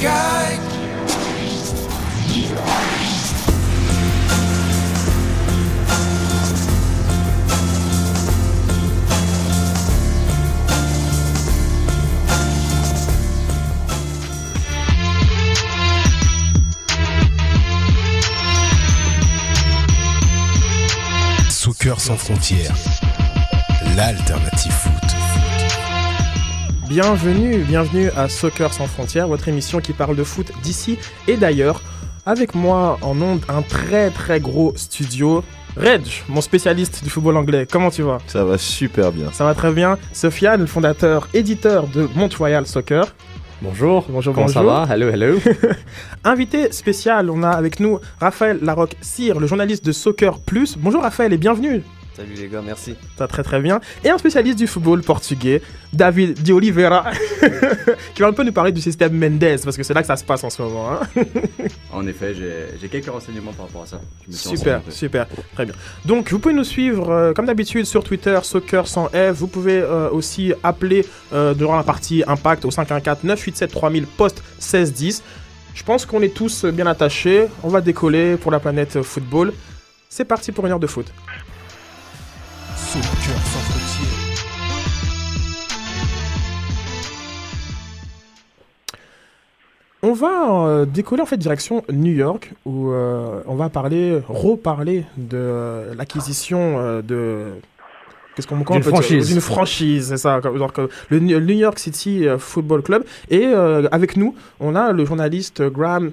guide. Soccer sans frontières, l'alternative foot. Bienvenue, bienvenue à Soccer sans frontières, votre émission qui parle de foot d'ici et d'ailleurs. Avec moi en ondes, un très très gros studio. Reg, mon spécialiste du football anglais, comment tu vas? Ça va super bien. Ça va très bien. Sofiane, le fondateur, éditeur de Montreal Soccer. Bonjour. Bonjour, Comment bonjour. ça va? Hello, hello. Invité spécial, on a avec nous Raphaël Larocque Cyr, le journaliste de Soccer Plus. Bonjour Raphaël et bienvenue. Salut les gars, merci. Ça très très bien. Et un spécialiste du football portugais, David Di Oliveira, qui va un peu nous parler du système Mendes, parce que c'est là que ça se passe en ce moment. hein. En effet, j'ai- quelques renseignements par rapport à ça. Super, super, très bien. Donc, vous pouvez nous suivre euh, comme d'habitude sur Twitter, Soccer sans F. Vous pouvez euh, aussi appeler euh, durant la partie Impact au 514 987 3000 post 1610. Je pense qu'on est tous bien attachés. On va décoller pour la planète football. C'est parti pour une heure de foot. Soccer sans frontières. On va euh, décoller en fait direction New York où euh, on va parler, reparler de euh, l'acquisition euh, de qu'est-ce qu'on dire? franchise. D'une franchise, c'est ça. le New York City Football Club et euh, avec nous on a le journaliste Graham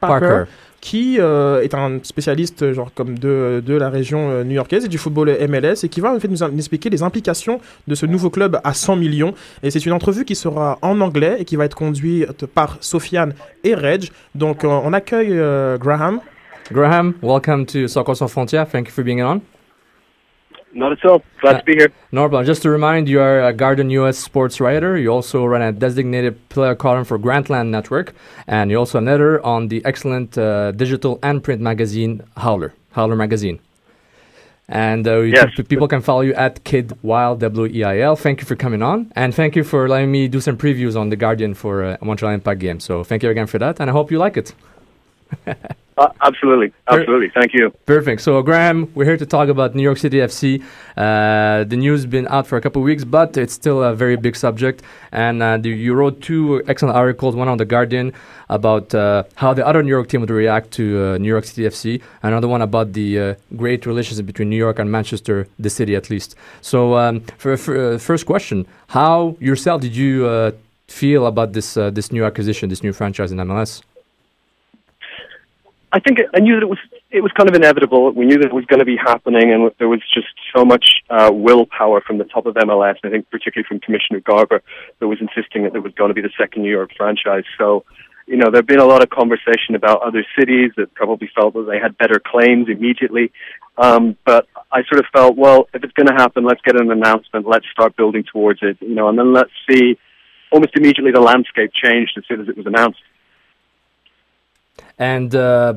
Parker, Parker. Qui euh, est un spécialiste euh, genre comme de, de la région euh, new-yorkaise et du football MLS et qui va en fait nous, expliquer les implications de ce nouveau club à 100 millions et c'est une entrevue qui sera en anglais et qui va être conduite par Sofiane et Reg donc euh, on accueille euh, Graham Graham, welcome to Soccer Sans Frontières. Thank you for being on. Not at all. Glad Uh, to be here. No problem. Just to remind, you are a Garden US sports writer. You also run a designated player column for Grantland Network, and you're also an editor on the excellent uh, digital and print magazine Howler, Howler Magazine. And uh, Yes. can- people can follow you at Kid Wild W E I L. Thank you for coming on, and thank you for letting me do some previews on the Guardian for uh, Montreal Impact game. So thank you again for that, and I hope you like it. Uh, absolutely. Absolutely. Thank you. Perfect. So, Graham, we're here to talk about New York City FC. Uh, the news has been out for a couple of weeks, but it's still a very big subject. And uh, the, you wrote two excellent articles, one on The Guardian about uh, how the other New York team would react to uh, New York City FC, another one about the uh, great relationship between New York and Manchester, the city at least. So, um, for, for uh, first question, how yourself did you uh, feel about this, uh, this new acquisition, this new franchise in MLS? I think I knew that it was it was kind of inevitable. We knew that it was going to be happening, and there was just so much uh, willpower from the top of MLS. I think particularly from Commissioner Garber, that was insisting that there was going to be the second New York franchise. So, you know, there'd been a lot of conversation about other cities that probably felt that they had better claims immediately. Um, but I sort of felt, well, if it's going to happen, let's get an announcement. Let's start building towards it, you know, and then let's see. Almost immediately, the landscape changed as soon as it was announced. And uh,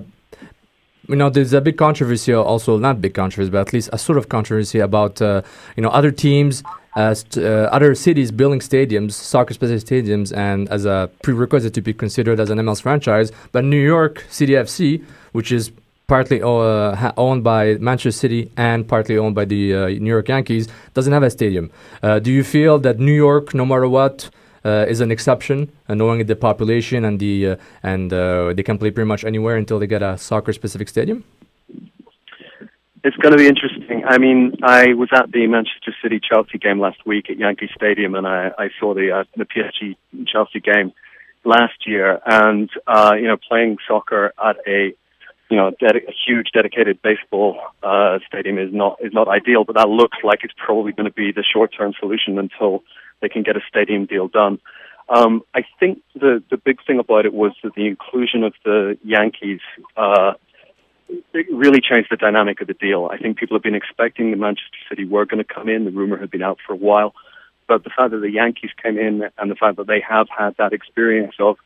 you know, there's a big controversy, also not big controversy, but at least a sort of controversy about uh, you know other teams, uh, st- uh, other cities building stadiums, soccer-specific stadiums, and as a prerequisite to be considered as an MLS franchise. But New York City FC, which is partly uh, ha- owned by Manchester City and partly owned by the uh, New York Yankees, doesn't have a stadium. Uh, do you feel that New York, no matter what, is an exception, uh, knowing the population and the uh, and uh, they can play pretty much anywhere until they get a soccer-specific stadium. It's going to be interesting. I mean, I was at the Manchester City Chelsea game last week at Yankee Stadium, and I, I saw the uh, the PSG Chelsea game last year. And uh, you know, playing soccer at a you know dedi- a huge dedicated baseball uh, stadium is not is not ideal, but that looks like it's probably going to be the short term solution until they can get a stadium deal done. Um, I think the the big thing about it was that the inclusion of the Yankees. Uh, really changed the dynamic of the deal. I think people have been expecting that Manchester City were going to come in. The rumor had been out for a while. But the fact that the Yankees came in and the fact that they have had that experience of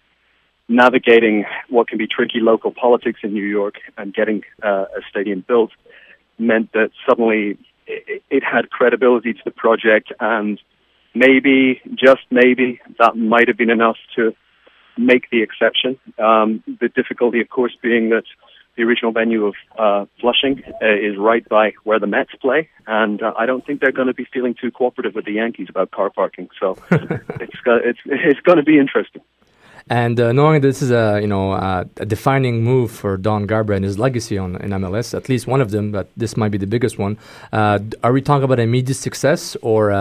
navigating what can be tricky local politics in New York and getting uh, a stadium built meant that suddenly it, it had credibility to the project and maybe, just maybe, that might have been enough to make the exception. Um, the difficulty, of course, being that the original venue of uh, Flushing uh, is right by where the Mets play, and uh, I don't think they're going to be feeling too cooperative with the Yankees about car parking. So it's it's it's going to be interesting. And uh, knowing this is a you know uh, a defining move for Don Garber and his legacy on in MLS, at least one of them, but this might be the biggest one. Uh, are we talking about immediate success or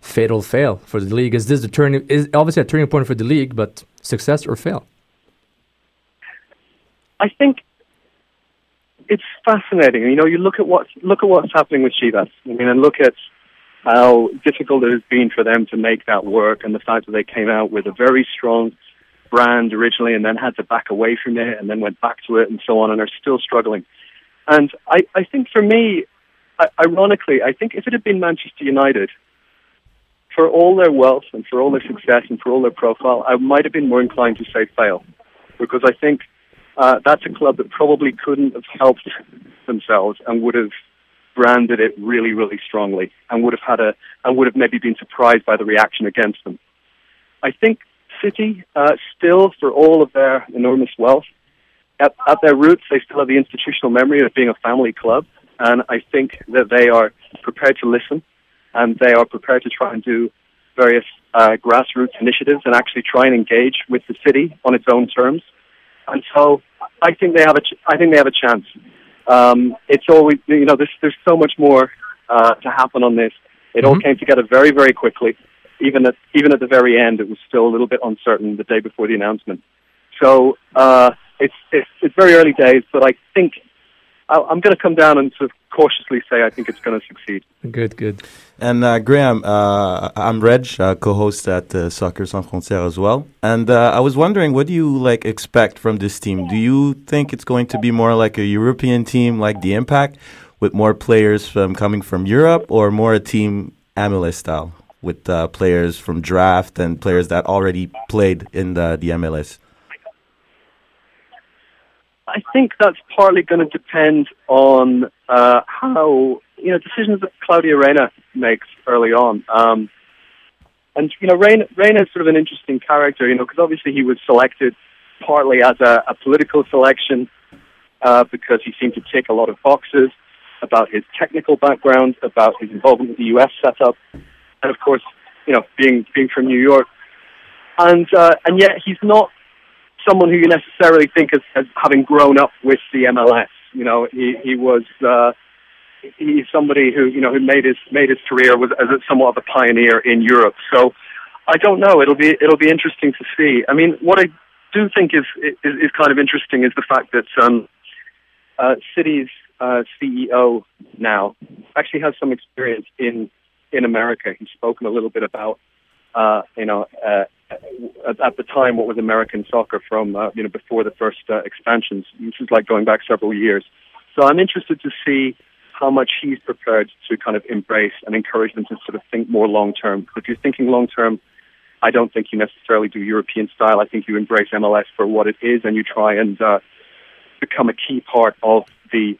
fatal fail for the league? Is this the turning? Is obviously a turning point for the league, but success or fail? I think it's fascinating. You know, you look at what's look at what's happening with Chivas. I mean, and look at how difficult it has been for them to make that work, and the fact that they came out with a very strong brand originally, and then had to back away from it, and then went back to it, and so on, and are still struggling. And I, I think for me, ironically, I think if it had been Manchester United, for all their wealth and for all their success and for all their profile, I might have been more inclined to say fail, because I think uh, that's a club that probably couldn't have helped themselves and would have branded it really, really strongly, and would have had a and would have maybe been surprised by the reaction against them. I think City, uh, still for all of their enormous wealth, at, at their roots, they still have the institutional memory of being a family club, and I think that they are prepared to listen, and they are prepared to try and do various uh, grassroots initiatives and actually try and engage with the city on its own terms. And so, I think they have a, ch- I think they have a chance. Um, it's always, you know, there's there's so much more uh, to happen on this. It all Mhm. came together very, very quickly. Even at even at the very end, it was still a little bit uncertain the day before the announcement. So uh, it's, it's it's very early days, but I think I'm going to come down and sort of cautiously say I think it's going to succeed. Good, good. And uh, Graham, uh, I'm Reg, uh, co-host at uh, Soccer Sans Frontières as well. And uh, I was wondering, what do you like expect from this team? Do you think it's going to be more like a European team, like the Impact, with more players from coming from Europe, or more a team MLS style with uh, players from draft and players that already played in the, the MLS? I think that's partly going to depend on uh, how you know decisions that Claudia Reyna makes early on. Um, and you know, Reyna, is sort of an interesting character, you know, because obviously he was selected partly as a, a political selection uh, because he seemed to tick a lot of boxes about his technical background, about his involvement with the U.S. setup, and of course, you know, being being from New York, and uh, and yet he's not someone who you necessarily think as, as having grown up with the MLS. You know, he he was uh, he's somebody who you know who made his made his career was as somewhat of a pioneer in Europe. So I don't know. It'll be it'll be interesting to see. I mean, what I do think is is, is kind of interesting is the fact that um, uh, City's uh, CEO now actually has some experience in in America. He's spoken a little bit about uh, you know uh, at, at the time what was American soccer from uh, you know before the first uh, expansions. This is like going back several years. So I'm interested to see how much he's prepared to kind of embrace and encourage them to sort of think more long term. If you're thinking long term, I don't think you necessarily do European style. I think you embrace MLS for what it is and you try and uh, become a key part of the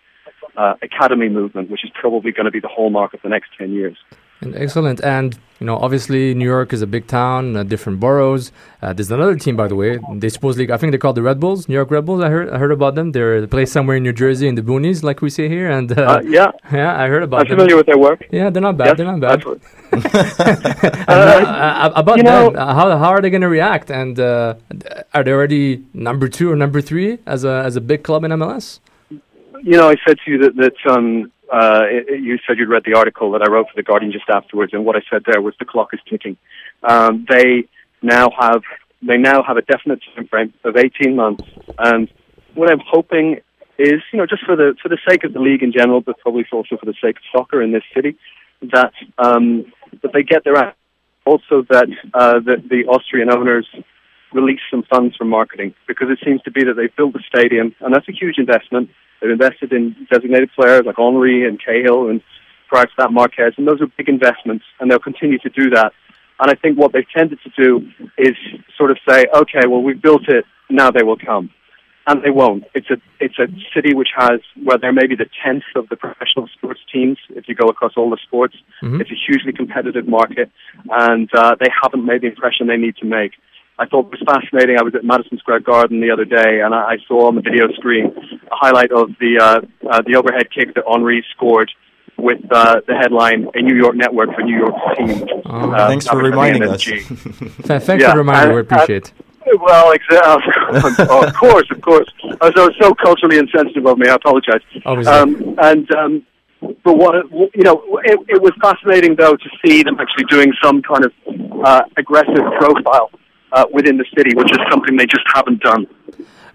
uh, academy movement, which is probably going to be the hallmark of the next 10 years. And excellent. And, you know, obviously New York is a big town, uh, different boroughs. Uh, there's another team, by the way. They supposedly, I think they're called the Red Bulls, New York Red Bulls. I heard, I heard about them. They're, they play somewhere in New Jersey in the boonies, like we say here. And, uh, Uh, yeah, yeah, I heard about I'm them. familiar with their work. Yeah, they're not bad. Yes, they're not bad. Uh, uh, about you know- them, how, how are they going to react? And uh, are they already number two or number three as a, as a big club in MLS? You know, I said to you that, that um, uh, you said you'd read the article that I wrote for The Guardian just afterwards, and what I said there was the clock is ticking. Um, they now have they now have a definite time frame of 18 months, and what I'm hoping is, you know, just for the for the sake of the league in general, but probably also for the sake of soccer in this city, that um, that they get their act. Also, that uh, that the Austrian owners release some funds for marketing because it seems to be that they've built the stadium, and that's a huge investment. They've invested in designated players like Henri and Cahill, and prior to that Marquez, and those are big investments, and they'll continue to do that. And I think what they've tended to do is sort of say, okay, well we've built it, now they will come, and they won't. It's a it's a city which has where there may be the tenth of the professional sports teams if you go across all the sports. Mhm. It's a hugely competitive market, and uh, they haven't made the impression they need to make. I thought was fascinating. I was at Madison Square Garden the other day, and I, I saw on the video screen a highlight of the uh, uh, the overhead kick that Henri scored with uh, the headline "A New York Network for New York Team." Oh, Uh, Thanks for that was at the reminding us. NSG. Thanks Yeah, for reminding. we appreciate. it. Well, exactly. oh, of course, of course. Uh, so so culturally insensitive of me. I apologize. Obviously. Um, and um, but what you know, it, it was fascinating though to see them actually doing some kind of uh, aggressive profile uh, within the city, which is something they just haven't done.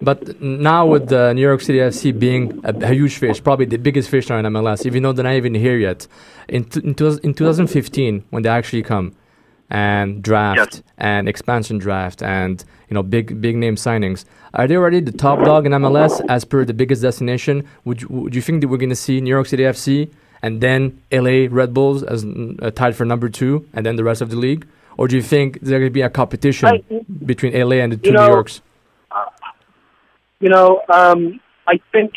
But now with the New York City FC being a, a huge fish, probably the biggest fish now in MLS, even though they're not even here yet, in, t- in, two- in 2015 when they actually come and draft Yes. and expansion draft and you know big big name signings, are they already the top dog in MLS as per the biggest destination? Would you, would you think that we're going to see New York City FC and then LA Red Bulls as uh, tied for number two, and then the rest of the league? Or do you think there could be a competition I- between LA and the two know, New Yorks? You know, um, I think,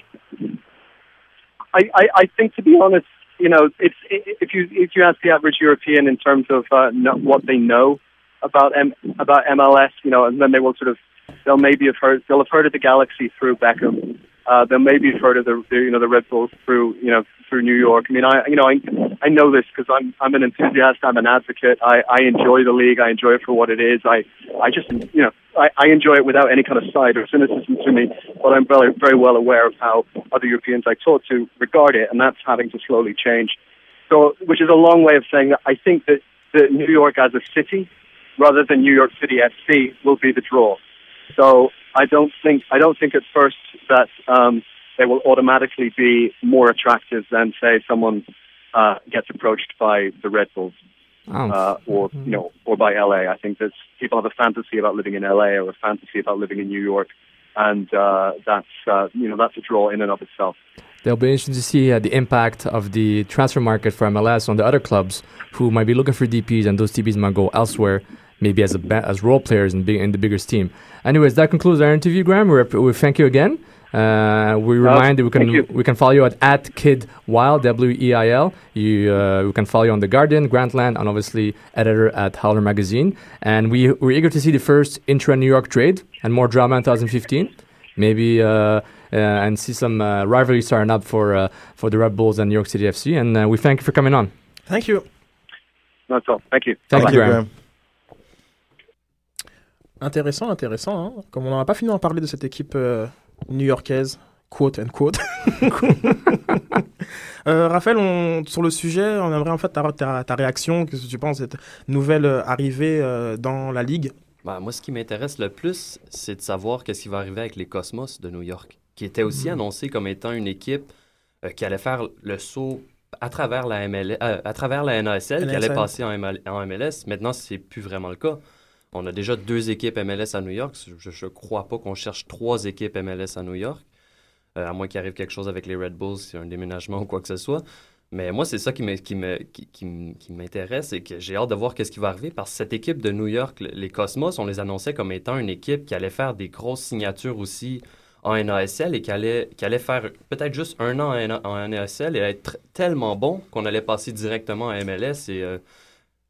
I, I, I think to be honest, you know, it's if you if you ask the average European in terms of uh, what they know about M, about MLS, you know, and then they will sort of they'll maybe have heard they'll have heard of the Galaxy through Beckham. Uh, they'll maybe have heard of the, the you know the Red Bulls through you know through New York. I mean, I you know I I know this because I'm I'm an enthusiast. I'm an advocate. I I enjoy the league. I enjoy it for what it is. I I just you know I, I enjoy it without any kind of side or cynicism to me. But I'm very very well aware of how other Europeans I talk to regard it, and that's having to slowly change. So, which is a long way of saying that I think that that New York as a city, rather than New York City FC, will be the draw. So I don't think I don't think at first that um, they will automatically be more attractive than say someone uh, gets approached by the Red Bulls Oh, uh, or you know or by LA. I think that people have a fantasy about living in LA or a fantasy about living in New York, and uh, that's uh, you know that's a draw in and of itself. They'll be interesting to see uh, the impact of the transfer market for MLS on the other clubs who might be looking for DPs, and those DPs might go elsewhere, maybe as a ba- as role players in, big, in the bigger team. Anyways, that concludes our interview, Graham. We, we thank you again. Uh, we remind that we can you. we can follow you at, at Kid Wild W E I L. You uh, we can follow you on the Guardian, Grantland, and obviously editor at Howler Magazine. And we we're eager to see the first intra New York trade and more drama in 2015. Maybe uh, uh, and see some uh, rivalry starting up for uh, for the Red Bulls and New York City FC. And uh, we thank you for coming on. Thank you. That's all. Thank you. Thank Thank you, you, Graham. Graham. Intéressant, intéressant. hein. Comme on n'en a pas fini d'en parler de cette équipe euh, new-yorkaise, quote and quote. Euh, Raphaël, on- sur le sujet, on aimerait en fait ta, ta, ta réaction. Qu'est-ce que tu penses de cette nouvelle euh, arrivée euh, dans la ligue? Ben, moi, ce qui m'intéresse le plus, c'est de savoir qu'est-ce qui va arriver avec les Cosmos de New York, qui était aussi annoncé comme étant une équipe qui allait faire le saut à travers la ML, à travers la NASL, qui allait passer en, ML en MLS. Maintenant, c'est plus vraiment le cas. On a déjà deux équipes MLS à New York. Je ne crois pas qu'on cherche trois équipes MLS à New York, euh, à moins qu'il arrive quelque chose avec les Red Bulls, c'est un déménagement ou quoi que ce soit. Mais moi, c'est ça qui m'intéresse et que j'ai hâte de voir qu'est-ce qui va arriver parce que cette équipe de New York, le- les Cosmos, on les annonçait comme étant une équipe qui allait faire des grosses signatures aussi en NASL et qui allait, faire peut-être juste un an en NASL et être tellement bon qu'on allait passer directement à MLS. Et, euh,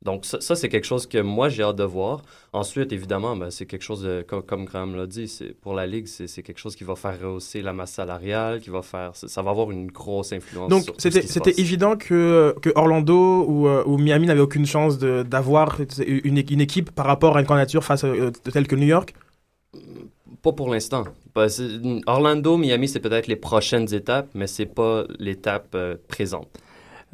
donc, ça, ça, c'est quelque chose que moi, j'ai hâte de voir. Ensuite, évidemment, ben, c'est quelque chose, de, comme, comme Graham l'a dit, c'est, pour la Ligue, c'est, quelque chose qui va faire rehausser la masse salariale, qui va faire... Ça, va avoir une grosse influence Donc c'était évident que, que Orlando ou, euh, ou Miami n'avaient aucune chance d'avoir une, une équipe par rapport à une candidature face euh, telle que New York? Pas pour l'instant. Orlando, Miami, c'est peut-être les prochaines étapes, mais c'est pas l'étape euh, présente.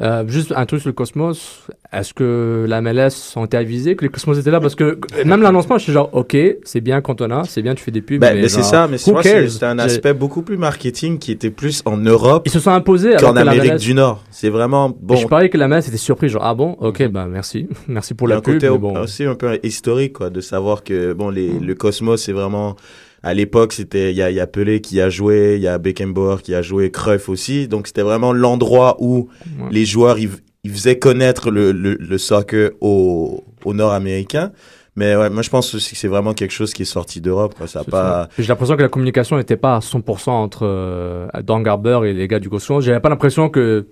Euh, juste un truc sur le Cosmos. Est-ce que la MLS ont été avisés que les Cosmos étaient là? Parce que même l'annoncement, je suis genre, ok, c'est bien Cantona, c'est bien, tu fais des pubs. Ben, mais mais c'est ça, mais c'est un aspect beaucoup plus marketing qui était plus en Europe Ils se sont imposés qu'en Amérique MLS du Nord. C'est vraiment bon. Je parie que la MLS était surpris, genre, ah bon, ok, bah merci, merci pour la un pub. côté mais au- bon. aussi un peu historique, quoi, de savoir que bon, les, le Cosmos, c'est vraiment à l'époque, c'était il y a, il y a Pelé qui a joué, il y a Beckenbauer qui a joué, Cruyff aussi. Donc c'était vraiment l'endroit où Ouais. les joueurs ils, ils faisaient connaître le, le, le soccer au, au Nord-américain. Mais ouais, moi je pense aussi que c'est vraiment quelque chose qui est sorti d'Europe. quoi. Ça pas. J'ai l'impression que la communication n'était pas à 100% entre euh, Dan Garber et les gars du Cosmos. J'avais pas l'impression que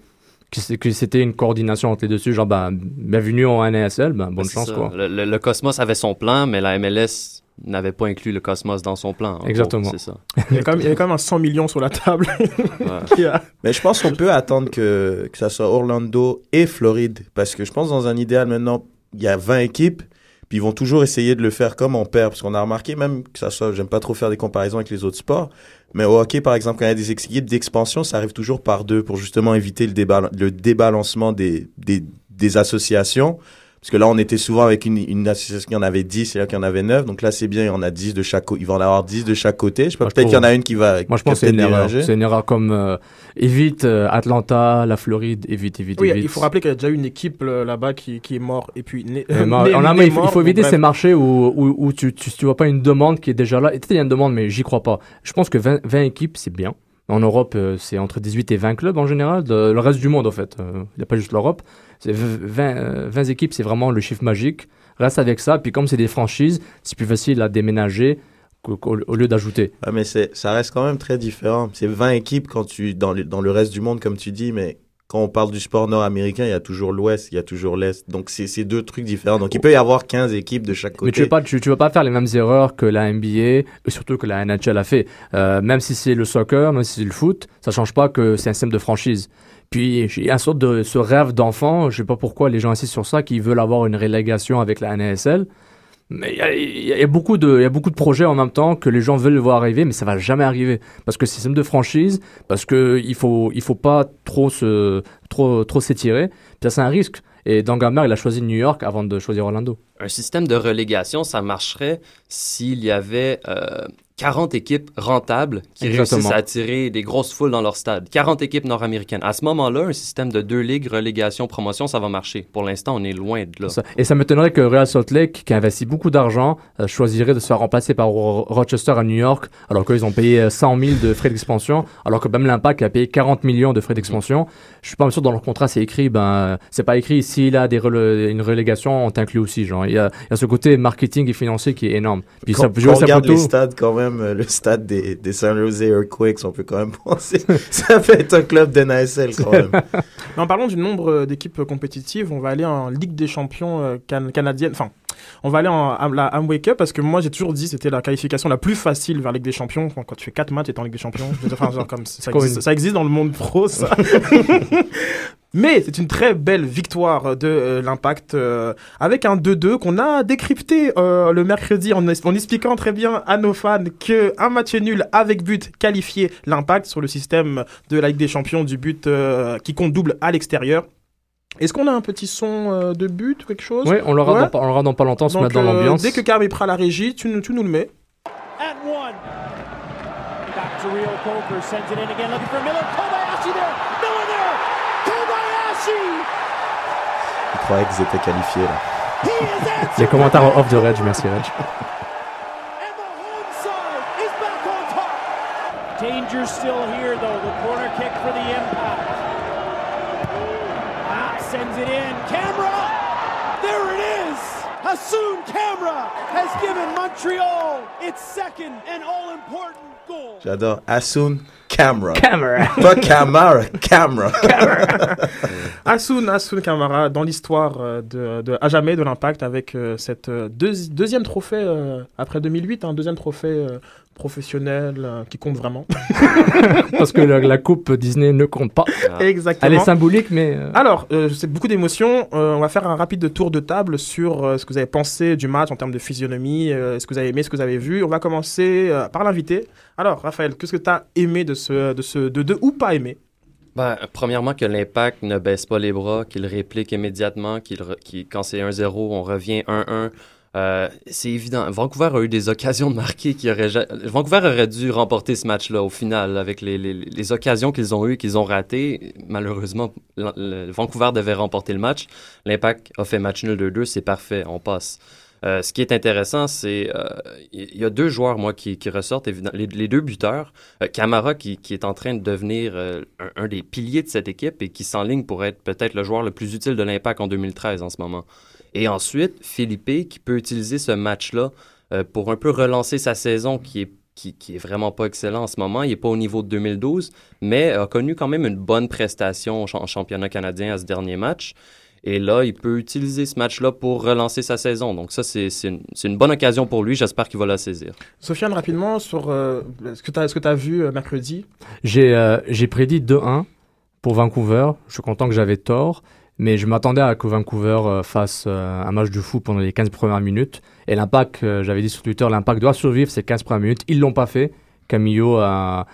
que c'était une coordination entre les deux. dessus Genre, bah, bienvenue en NASL, bah, bonne C'est chance, ça. quoi. Le, le- le Cosmos avait son plan, mais la MLS n'avait pas inclus le Cosmos dans son plan. en gros, Exactement. C'est ça. Il y, a quand même, il y a quand même un 100 millions sur la table. Ouais. qui a- Mais je pense qu'on peut attendre que, que ça soit Orlando et Floride. Parce que je pense dans un idéal maintenant, il y a 20 équipes. Puis ils vont toujours essayer de le faire comme on perd. Parce qu'on a remarqué même que ça soit, j'aime pas trop faire des comparaisons avec les autres sports. Mais au hockey, par exemple, quand il y a des équipes d'expansion, ça arrive toujours par deux pour justement éviter le, déba- le débalancement des, des, des associations. Parce que là, on était souvent avec une, une association qui en avait 10 et là qui en avait 9. Donc là, c'est bien, il y en a 10 de chaque côté. Il va en avoir 10 de chaque côté. Je sais pas, peut-être qu'il y en a une qui va. Moi, je pense que c'est une erreur. C'est une erreur comme euh, évite euh, Atlanta, la Floride, évite, évite, Oui, évite. il faut rappeler qu'il y a déjà une équipe euh, là-bas qui, qui est morte et puis né- Euh, né- on a- né il, faut, il mort, faut éviter ces marchés où, où, où tu, tu, tu vois pas une demande qui est déjà là. Et peut-être il y a une demande, mais j'y crois pas. Je pense que 20, 20 équipes, c'est bien. En Europe, euh, c'est entre 18 et 20 clubs en général. Le reste du monde, en fait. Euh, Il n'y a pas juste l'Europe. C'est v- 20, euh, 20 équipes, c'est vraiment le chiffre magique. Reste avec ça. Puis comme c'est des franchises, c'est plus facile à déménager au lieu d'ajouter. Ouais, mais ça reste quand même très différent. C'est 20 équipes quand tu, dans le, dans le reste du monde, comme tu dis, mais quand on parle du sport nord-américain, il y a toujours l'Ouest, il y a toujours l'Est. Donc, c'est, deux trucs différents. Donc, il peut y avoir 15 équipes de chaque côté. Mais tu ne veux, pas- tu, tu veux pas faire les mêmes erreurs que la NBA et surtout que la NHL a fait. Euh, même si c'est le soccer, même si c'est le foot, ça change pas que c'est un système de franchise. Puis il y a une sorte de ce rêve d'enfant, je sais pas pourquoi les gens insistent sur ça, qui veulent avoir une relégation avec la NASL. Mais il y a, beaucoup de, y a beaucoup de projets en même temps que les gens veulent voir arriver, mais ça va jamais arriver parce que un système de franchise, parce que il faut, il faut pas trop se, trop, trop s'étirer. C'est un risque. Et Dangamer, il a choisi New York avant de choisir Orlando. Un système de relégation, ça marcherait s'il y avait euh, 40 équipes rentables qui Exactement. réussissent à attirer des grosses foules dans leur stade. 40 équipes nord-américaines. À ce moment-là, un système de deux ligues, relégation, promotion, ça va marcher. Pour l'instant, on est loin de là. Ça- Et ça m'étonnerait que Real Salt Lake, qui investit beaucoup d'argent, euh, choisirait de se faire remplacer par Ro- Rochester à New York, alors qu'ils ont payé euh, 100 000 de frais d'expansion, alors que même l'Impact a payé 40 millions de frais d'expansion. Je suis pas sûr dans leur contrat c'est écrit, ben euh, c'est pas écrit s'il a des rele- une relégation, on t'inclut aussi. Genre, il y a, il y a ce côté marketing et financier qui est énorme. Puis Quand, ça, quand on regarde les stades, quand même, euh, le stade des, des San Jose Earthquakes, on peut quand même penser. ça peut être un club de NASL quand même. Mais en parlant du nombre d'équipes compétitives, on va aller en Ligue des champions euh, can- canadienne. Enfin, on va aller en à la Amway Cup parce que moi j'ai toujours dit c'était la qualification la plus facile vers Ligue des champions. Quand, quand tu fais 4 matchs et t'es en Ligue des champions, enfin, genre, comme ça, existe, une- ça existe dans le monde pro, ça. Mais c'est une très belle victoire de euh, l'Impact euh, avec un 2-2 qu'on a décrypté euh, le mercredi en, expliquant très bien à nos fans que un match nul avec but qualifiait l'Impact sur le système de la Ligue des Champions du but qui compte double à l'extérieur. Est-ce qu'on a un petit son euh, de but ou quelque chose Oui, on l'aura Ouais. dans, pas- on l'aura dans pas longtemps, Donc, dans euh, l'ambiance. dès que prêt à la régie, tu, nous- tu nous le mets. and one. Back to Rio Coker, sends it in again, looking for Miller. Kobayashi there, Miller there, Kobayashi. Je croyais qu'ils étaient qualifiés là. Les commentaires en off de Reg, merci Reg. And the home side is back on top. Danger still here, though. The corner kick for the impact. Ah, sends it in. Camera. There it is. Hassoun Camera has given Montreal its second and all-important goal. J'adore. Asun Camera. Camera. Pas Camara, Camera. Asun, Asun Kamara dans l'histoire euh, de, de à jamais de l'Impact avec euh, cette euh, deuxi- deuxième trophée euh, après 2008, un deuxième trophée euh, professionnel euh, qui compte vraiment. Parce que la, la coupe Disney ne compte pas. Elle Exactement. est symbolique, mais. euh, Alors, euh, c'est beaucoup d'émotions. Euh, on va faire un rapide tour de table sur euh, ce que vous avez pensé du match en termes de physionomie, euh, ce que vous avez aimé, ce que vous avez vu. On va commencer euh, par l'invité. Alors, Raphaël, qu'est-ce que tu as aimé de ce de ce de deux ou pas aimé? Ben, premièrement, que l'impact ne baisse pas les bras, qu'il réplique immédiatement, qu'il re- qu'il- quand c'est 1-0, on revient 1-1. Euh, c'est évident. Vancouver a eu des occasions de marquer qui Vancouver aurait dû remporter ce match-là au final avec les, occasions qu'ils ont eues, qu'ils ont ratées. Malheureusement, Vancouver devait remporter le match. L'impact a fait match nul 2-2, c'est parfait, on passe. Euh, ce qui est intéressant, c'est euh, y a deux joueurs moi qui, ressortent les, deux buteurs. Euh, Camara qui, qui est en train de devenir euh, un, un des piliers de cette équipe et qui s'enligne pour être peut-être le joueur le plus utile de l'Impact en 2013 en ce moment. Et ensuite, Philippe qui peut utiliser ce match-là euh, pour un peu relancer sa saison qui est qui, qui est vraiment pas excellent en ce moment. Il n'est pas au niveau de 2012, mais a connu quand même une bonne prestation en championnat canadien à ce dernier match. Et là, il peut utiliser ce match-là pour relancer sa saison. Donc ça, c'est une, bonne occasion pour lui. J'espère qu'il va la saisir. Sofiane, rapidement, sur euh, ce que tu as, vu euh, mercredi? J'ai euh, j'ai prédit 2-1 pour Vancouver. Je suis content que j'avais tort, mais je m'attendais à que Vancouver euh, fasse euh, un match de fou pendant les 15 premières minutes. Et l'impact, euh, j'avais dit sur Twitter, l'impact doit survivre ces 15 premières minutes. Ils l'ont pas fait. Camillo a,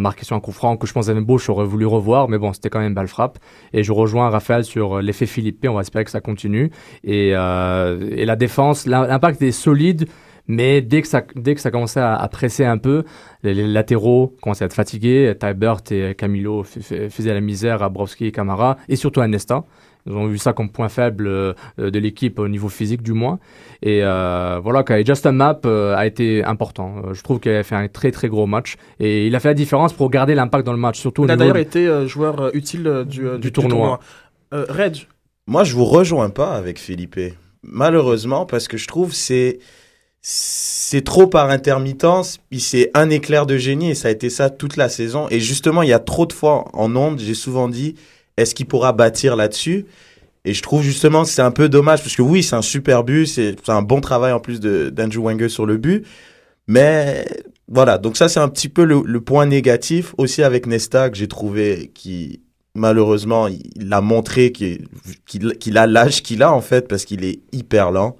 marqué sur un coup franc que je pense que Bosch aurait voulu revoir, mais bon, c'était quand même une balle frappe. Et je rejoins Raphaël sur l'effet Philippe, on va espérer que ça continue. Et, la défense, l'im- l'impact est solide, mais dès que ça, dès que ça commençait à, à presser un peu, les, les latéraux commençaient à être fatigués. Tybert et Camilo faisaient la misère à Browski et Camara, et surtout à Nesta. Ils ont vu ça comme point faible euh, de l'équipe au niveau physique du moins. Et euh, voilà, quoi. Et Justin Map euh, a été important. Euh, je trouve qu'il a fait un très très gros match. Et il a fait la différence pour garder l'impact dans le match, surtout au Il a d'ailleurs de- été euh, joueur euh, utile euh, du, Du tournoi. Euh, Reg, Moi, je vous rejoins pas avec Philippe. Malheureusement, parce que je trouve c'est c'est trop par intermittence, puis c'est un éclair de génie et ça a été ça toute la saison. Et justement, il y a trop de fois en ondes, j'ai souvent dit, est-ce qu'il pourra bâtir là-dessus? Et je trouve justement que c'est un peu dommage parce que oui, c'est un super but, c'est un bon travail en plus d'Andrew Wenger sur le but, mais voilà. Donc ça, c'est un petit peu le, point négatif aussi avec Nesta que j'ai trouvé qui malheureusement, il a montré qu'il a l'âge qu'il a en fait parce qu'il est hyper lent.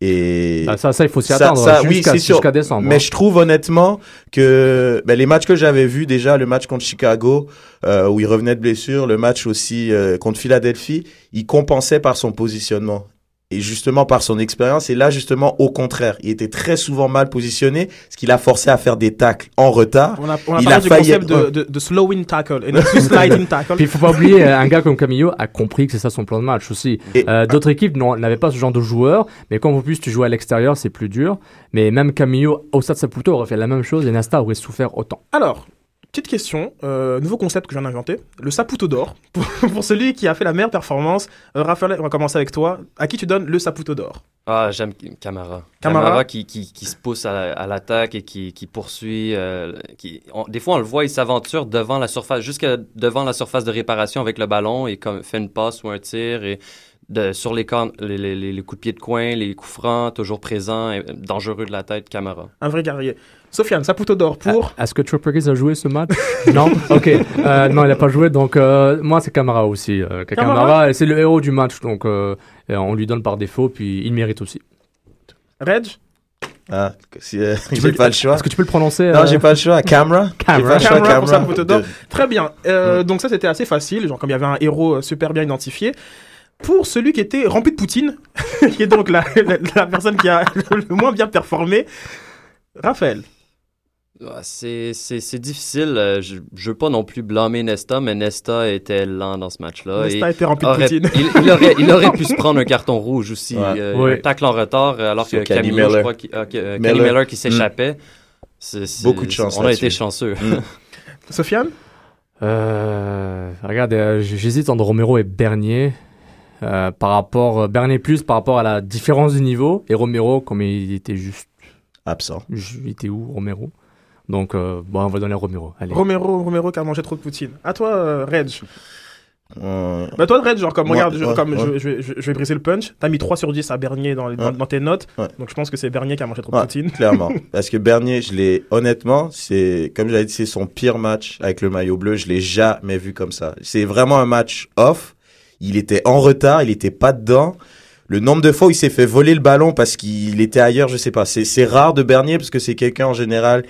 Et Bah, ça, ça, il faut s'y attendre ça, jusqu'à décembre. mais hein. je trouve honnêtement que ben, les matchs que j'avais vus déjà, le match contre Chicago euh, où il revenait de blessure, le match aussi euh, contre Philadelphie, il compensait par son positionnement et justement par son expérience. Et là justement au contraire, il était très souvent mal positionné, ce qui l'a forcé à faire des tacles en retard. on a, on a Il parlé a du failli concept de, être- de, de slowing tackle et non plus sliding tackle. Puis il faut pas oublier, euh, un gars comme Camillo a compris que c'est ça son plan de match aussi. Euh, D'autres équipes n'avaient pas ce genre de joueur, mais quand en plus tu joues à l'extérieur, c'est plus dur. Mais même Camillo, au stade Saputo, aurait fait la même chose et Nasta aurait souffert autant. Alors, petite question, euh, nouveau concept que je viens d'inventer, le Saputo d'or. Pour, pour celui qui a fait la meilleure performance, euh, Raphaël, on va commencer avec toi. À qui tu donnes le Saputo d'or? Ah, j'aime Camara. Camara? Camara, qui, qui, qui se pousse à, l'attaque et qui, qui poursuit. euh, qui, on- des fois, on le voit, il s'aventure devant la surface, jusqu'à devant la surface de réparation avec le ballon et comme, fait une passe ou un tir. Et de, sur les, cornes- les, les, les- les coups de pied de coin, les coups francs, toujours présents, et dangereux de la tête, Camara. Un vrai guerrier. Sofiane, Saputo d'or pour? Ah, Est-ce que Trey Perkins a joué ce match? Non? Ok. Euh, non, il n'a pas joué, donc euh, moi c'est Camara aussi. Euh, Camara? Camara, c'est le héros du match, donc euh, on lui donne par défaut, puis il mérite aussi. Reg? Ah, si, euh, j'ai pas le choix. Est-ce que tu peux le prononcer Non, euh, j'ai pas le choix. Camera. Camera. pas Camera pour Camera. Saputo d'or. De- Très bien. Euh, Donc ça, c'était assez facile, genre comme il y avait un héros euh, super bien identifié. Pour celui qui était rempli de Poutine, qui est donc la, la, la personne qui a le moins bien performé, Raphaël. Ah, C'est difficile. euh, Je, je veux pas non plus blâmer Nesta, mais Nesta était lent dans ce match-là. Nesta et était rempli de aurait- Poutine. il, il aurait, il aurait pu se prendre un carton rouge aussi. Ouais. euh, Oui. Un tacle en retard, euh, alors que Kenny Camillo, je Miller. crois, qui, euh, euh, Miller. Miller qui s'échappait. C'est- c'est- Beaucoup de chance On a été chanceux. Mm. Sofiane? Euh, regarde, euh, j'hésite entre Romero et Bernier. Euh, par rapport, euh, Bernier plus par rapport à la différence du niveau. Et Romero, comme il était juste. Absent. Il était où, Romero? Donc, euh, bon, on va donner à Romero. Allez. Romero, Romero qui a mangé trop de Poutine. À toi, euh, Reg. Euh, Bah toi, Red, genre, comme, Ouais, regarde, je, ouais, comme ouais. Je, je- je- je vais briser le punch. T'as mis 3 sur 10 à Bernier dans, dans, dans tes notes. Ouais. Donc je pense que c'est Bernier qui a mangé trop Ouais. de Poutine. Clairement. Parce que Bernier, je l'ai, honnêtement, c'est, comme j'avais dit, c'est son pire match avec le maillot bleu. Je l'ai jamais vu comme ça. C'est vraiment un match off. Il était en retard, il était pas dedans. Le nombre de fois où il s'est fait voler le ballon parce qu'il était ailleurs, je sais pas. C'est, c'est rare de Bernier parce que c'est quelqu'un en général,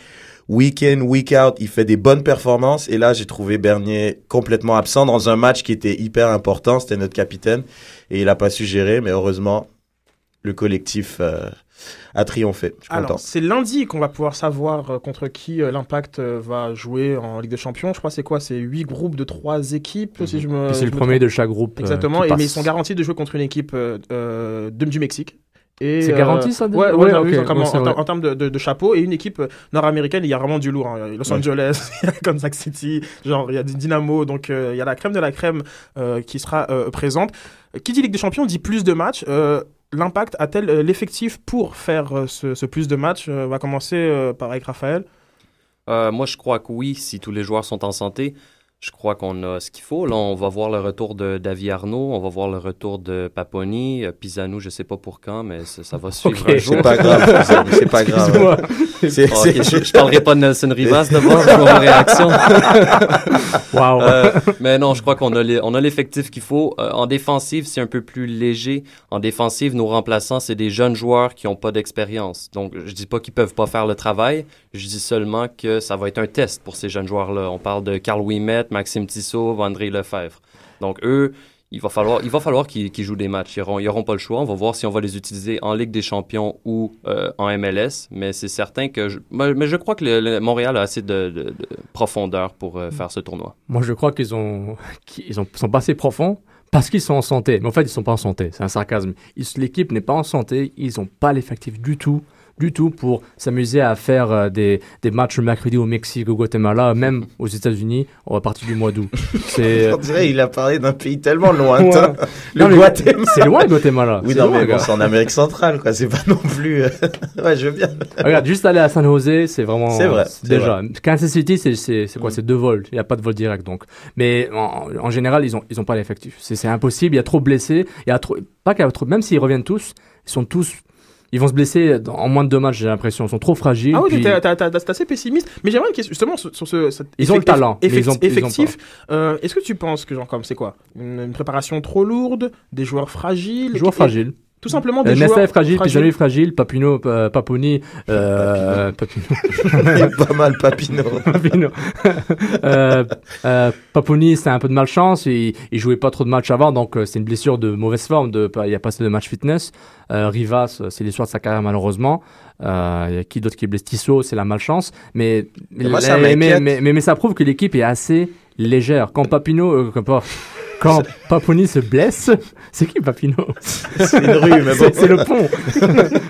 week in, week out, il fait des bonnes performances. Et là, j'ai trouvé Bernier complètement absent dans un match qui était hyper important. C'était notre capitaine. Et il a pas su gérer, mais heureusement, le collectif, euh, a triomphé. Je suis content. Alors, c'est lundi qu'on va pouvoir savoir euh, contre qui euh, l'Impact va jouer en Ligue des Champions. Je crois que c'est quoi? C'est 8 groupes de 3 équipes, si je me c'est le me premier trompe. de chaque groupe. euh, Exactement, qui et, mais ils sont garantis de jouer contre une équipe de- du Mexique. C'est euh, garanti, ça, déjà Ouais, Ouais, ouais, ok, oui, comme ouais, en, termes de, de- de chapeau. Et une équipe euh, nord-américaine, il y a vraiment du lourd. hein. Los Ouais. Angeles, il y a Kansas City, genre il y a des Dynamo, donc euh, il y a la crème de la crème euh, qui sera euh, présente. Qui dit Ligue des Champions dit plus de matchs. Euh, L'impact a-t-elle euh, l'effectif pour faire euh, ce, ce plus de matchs Euh, On va commencer euh, par avec Raphaël? Euh, moi, je crois que oui, si tous les joueurs sont en santé. Je crois qu'on a ce qu'il faut. Là, on va voir le retour de David Arnaud, on va voir le retour de Paponi, euh, Pisano, je sais pas pour quand, mais ça, ça va suivre Ok. un jour. C'est pas grave, c'est pas grave. Excuse-moi. C'est- Oh, c'est- ok, je, je parlerai pas de Nelson Rivas d'abord, je vois ma réaction. Wow. Euh, mais non, je crois qu'on a les- on a l'effectif qu'il faut. Euh, en défensive, c'est un peu plus léger. En défensive, nos remplaçants, c'est des jeunes joueurs qui n'ont pas d'expérience. Donc, je dis pas qu'ils peuvent pas faire le travail. Je dis seulement que ça va être un test pour ces jeunes joueurs-là. On parle de Carl Maxime Tissot, André Lefebvre. Donc, eux, il va falloir, il va falloir qu'ils jouent des matchs. Ils n'auront pas le choix. On va voir si on va les utiliser en Ligue des Champions ou euh, en MLS. Mais c'est certain que... Je, mais, je crois que le- Montréal a assez de, de- de profondeur pour euh, faire ce tournoi. Moi, je crois qu'ils ont, qu'ils ont, sont pas assez profonds parce qu'ils sont en santé. Mais en fait, ils sont pas en santé. C'est un sarcasme. L'équipe n'est pas en santé. Ils n'ont pas l'effectif du tout, du tout pour s'amuser à faire euh, des, des matchs le mercredi au Mexique, au Guatemala, même aux États-Unis, à partir du mois d'août. C'est On dirait il a parlé d'un pays tellement lointain. Le Non, Guatemala. C'est loin, le Guatemala. Oui, C'est non, loin, mais bon, c'est en Amérique centrale, quoi. C'est pas non plus. euh, ouais, je veux bien. Regarde, juste aller à San Jose, c'est vraiment. C'est vrai, Déjà, Kansas City, c'est- quoi? Mm. C'est deux vols. Il n'y a pas de vol direct. donc. Mais en, en général, ils n'ont ils ont pas l'effectif. C'est c'est impossible. Il y a trop de blessés. Il y a trop. Pas qu'il y a trop. Même s'ils reviennent tous, ils sont tous. Ils vont se blesser dans- en moins de deux matchs, j'ai l'impression. Ils sont trop fragiles. Ah oui, puis- t'es assez pessimiste. Mais j'aimerais une question justement sur, sur ce. Ils ont le effectif- talent, mais ils ont- effectif. euh, Est-ce que tu penses que genre comme c'est quoi? Une, une préparation trop lourde, des joueurs fragiles, Joueurs fragiles. Tout simplement des Euh, joueurs Nesta est fragile. Pisano est fragile, Papino, euh, Paponi, euh, Papino. Pas mal, Papino. Papino. euh, euh, Paponi, c'est un peu de malchance. Il, il jouait pas trop de matchs avant, donc euh, c'est une blessure de mauvaise forme. De, il a passé de match fitness. Euh, Rivas, euh, c'est l'histoire de sa carrière malheureusement. Euh, Il y a qui d'autre qui est blessé? Tissot, c'est la malchance. Mais, Mais moi, ça mais, mais, mais, mais- mais ça prouve que l'équipe est assez légère. Quand Papino, euh, quand, quand Paponi se blesse, c'est qui Papino C'est une rue, mais bon. C'est le pont.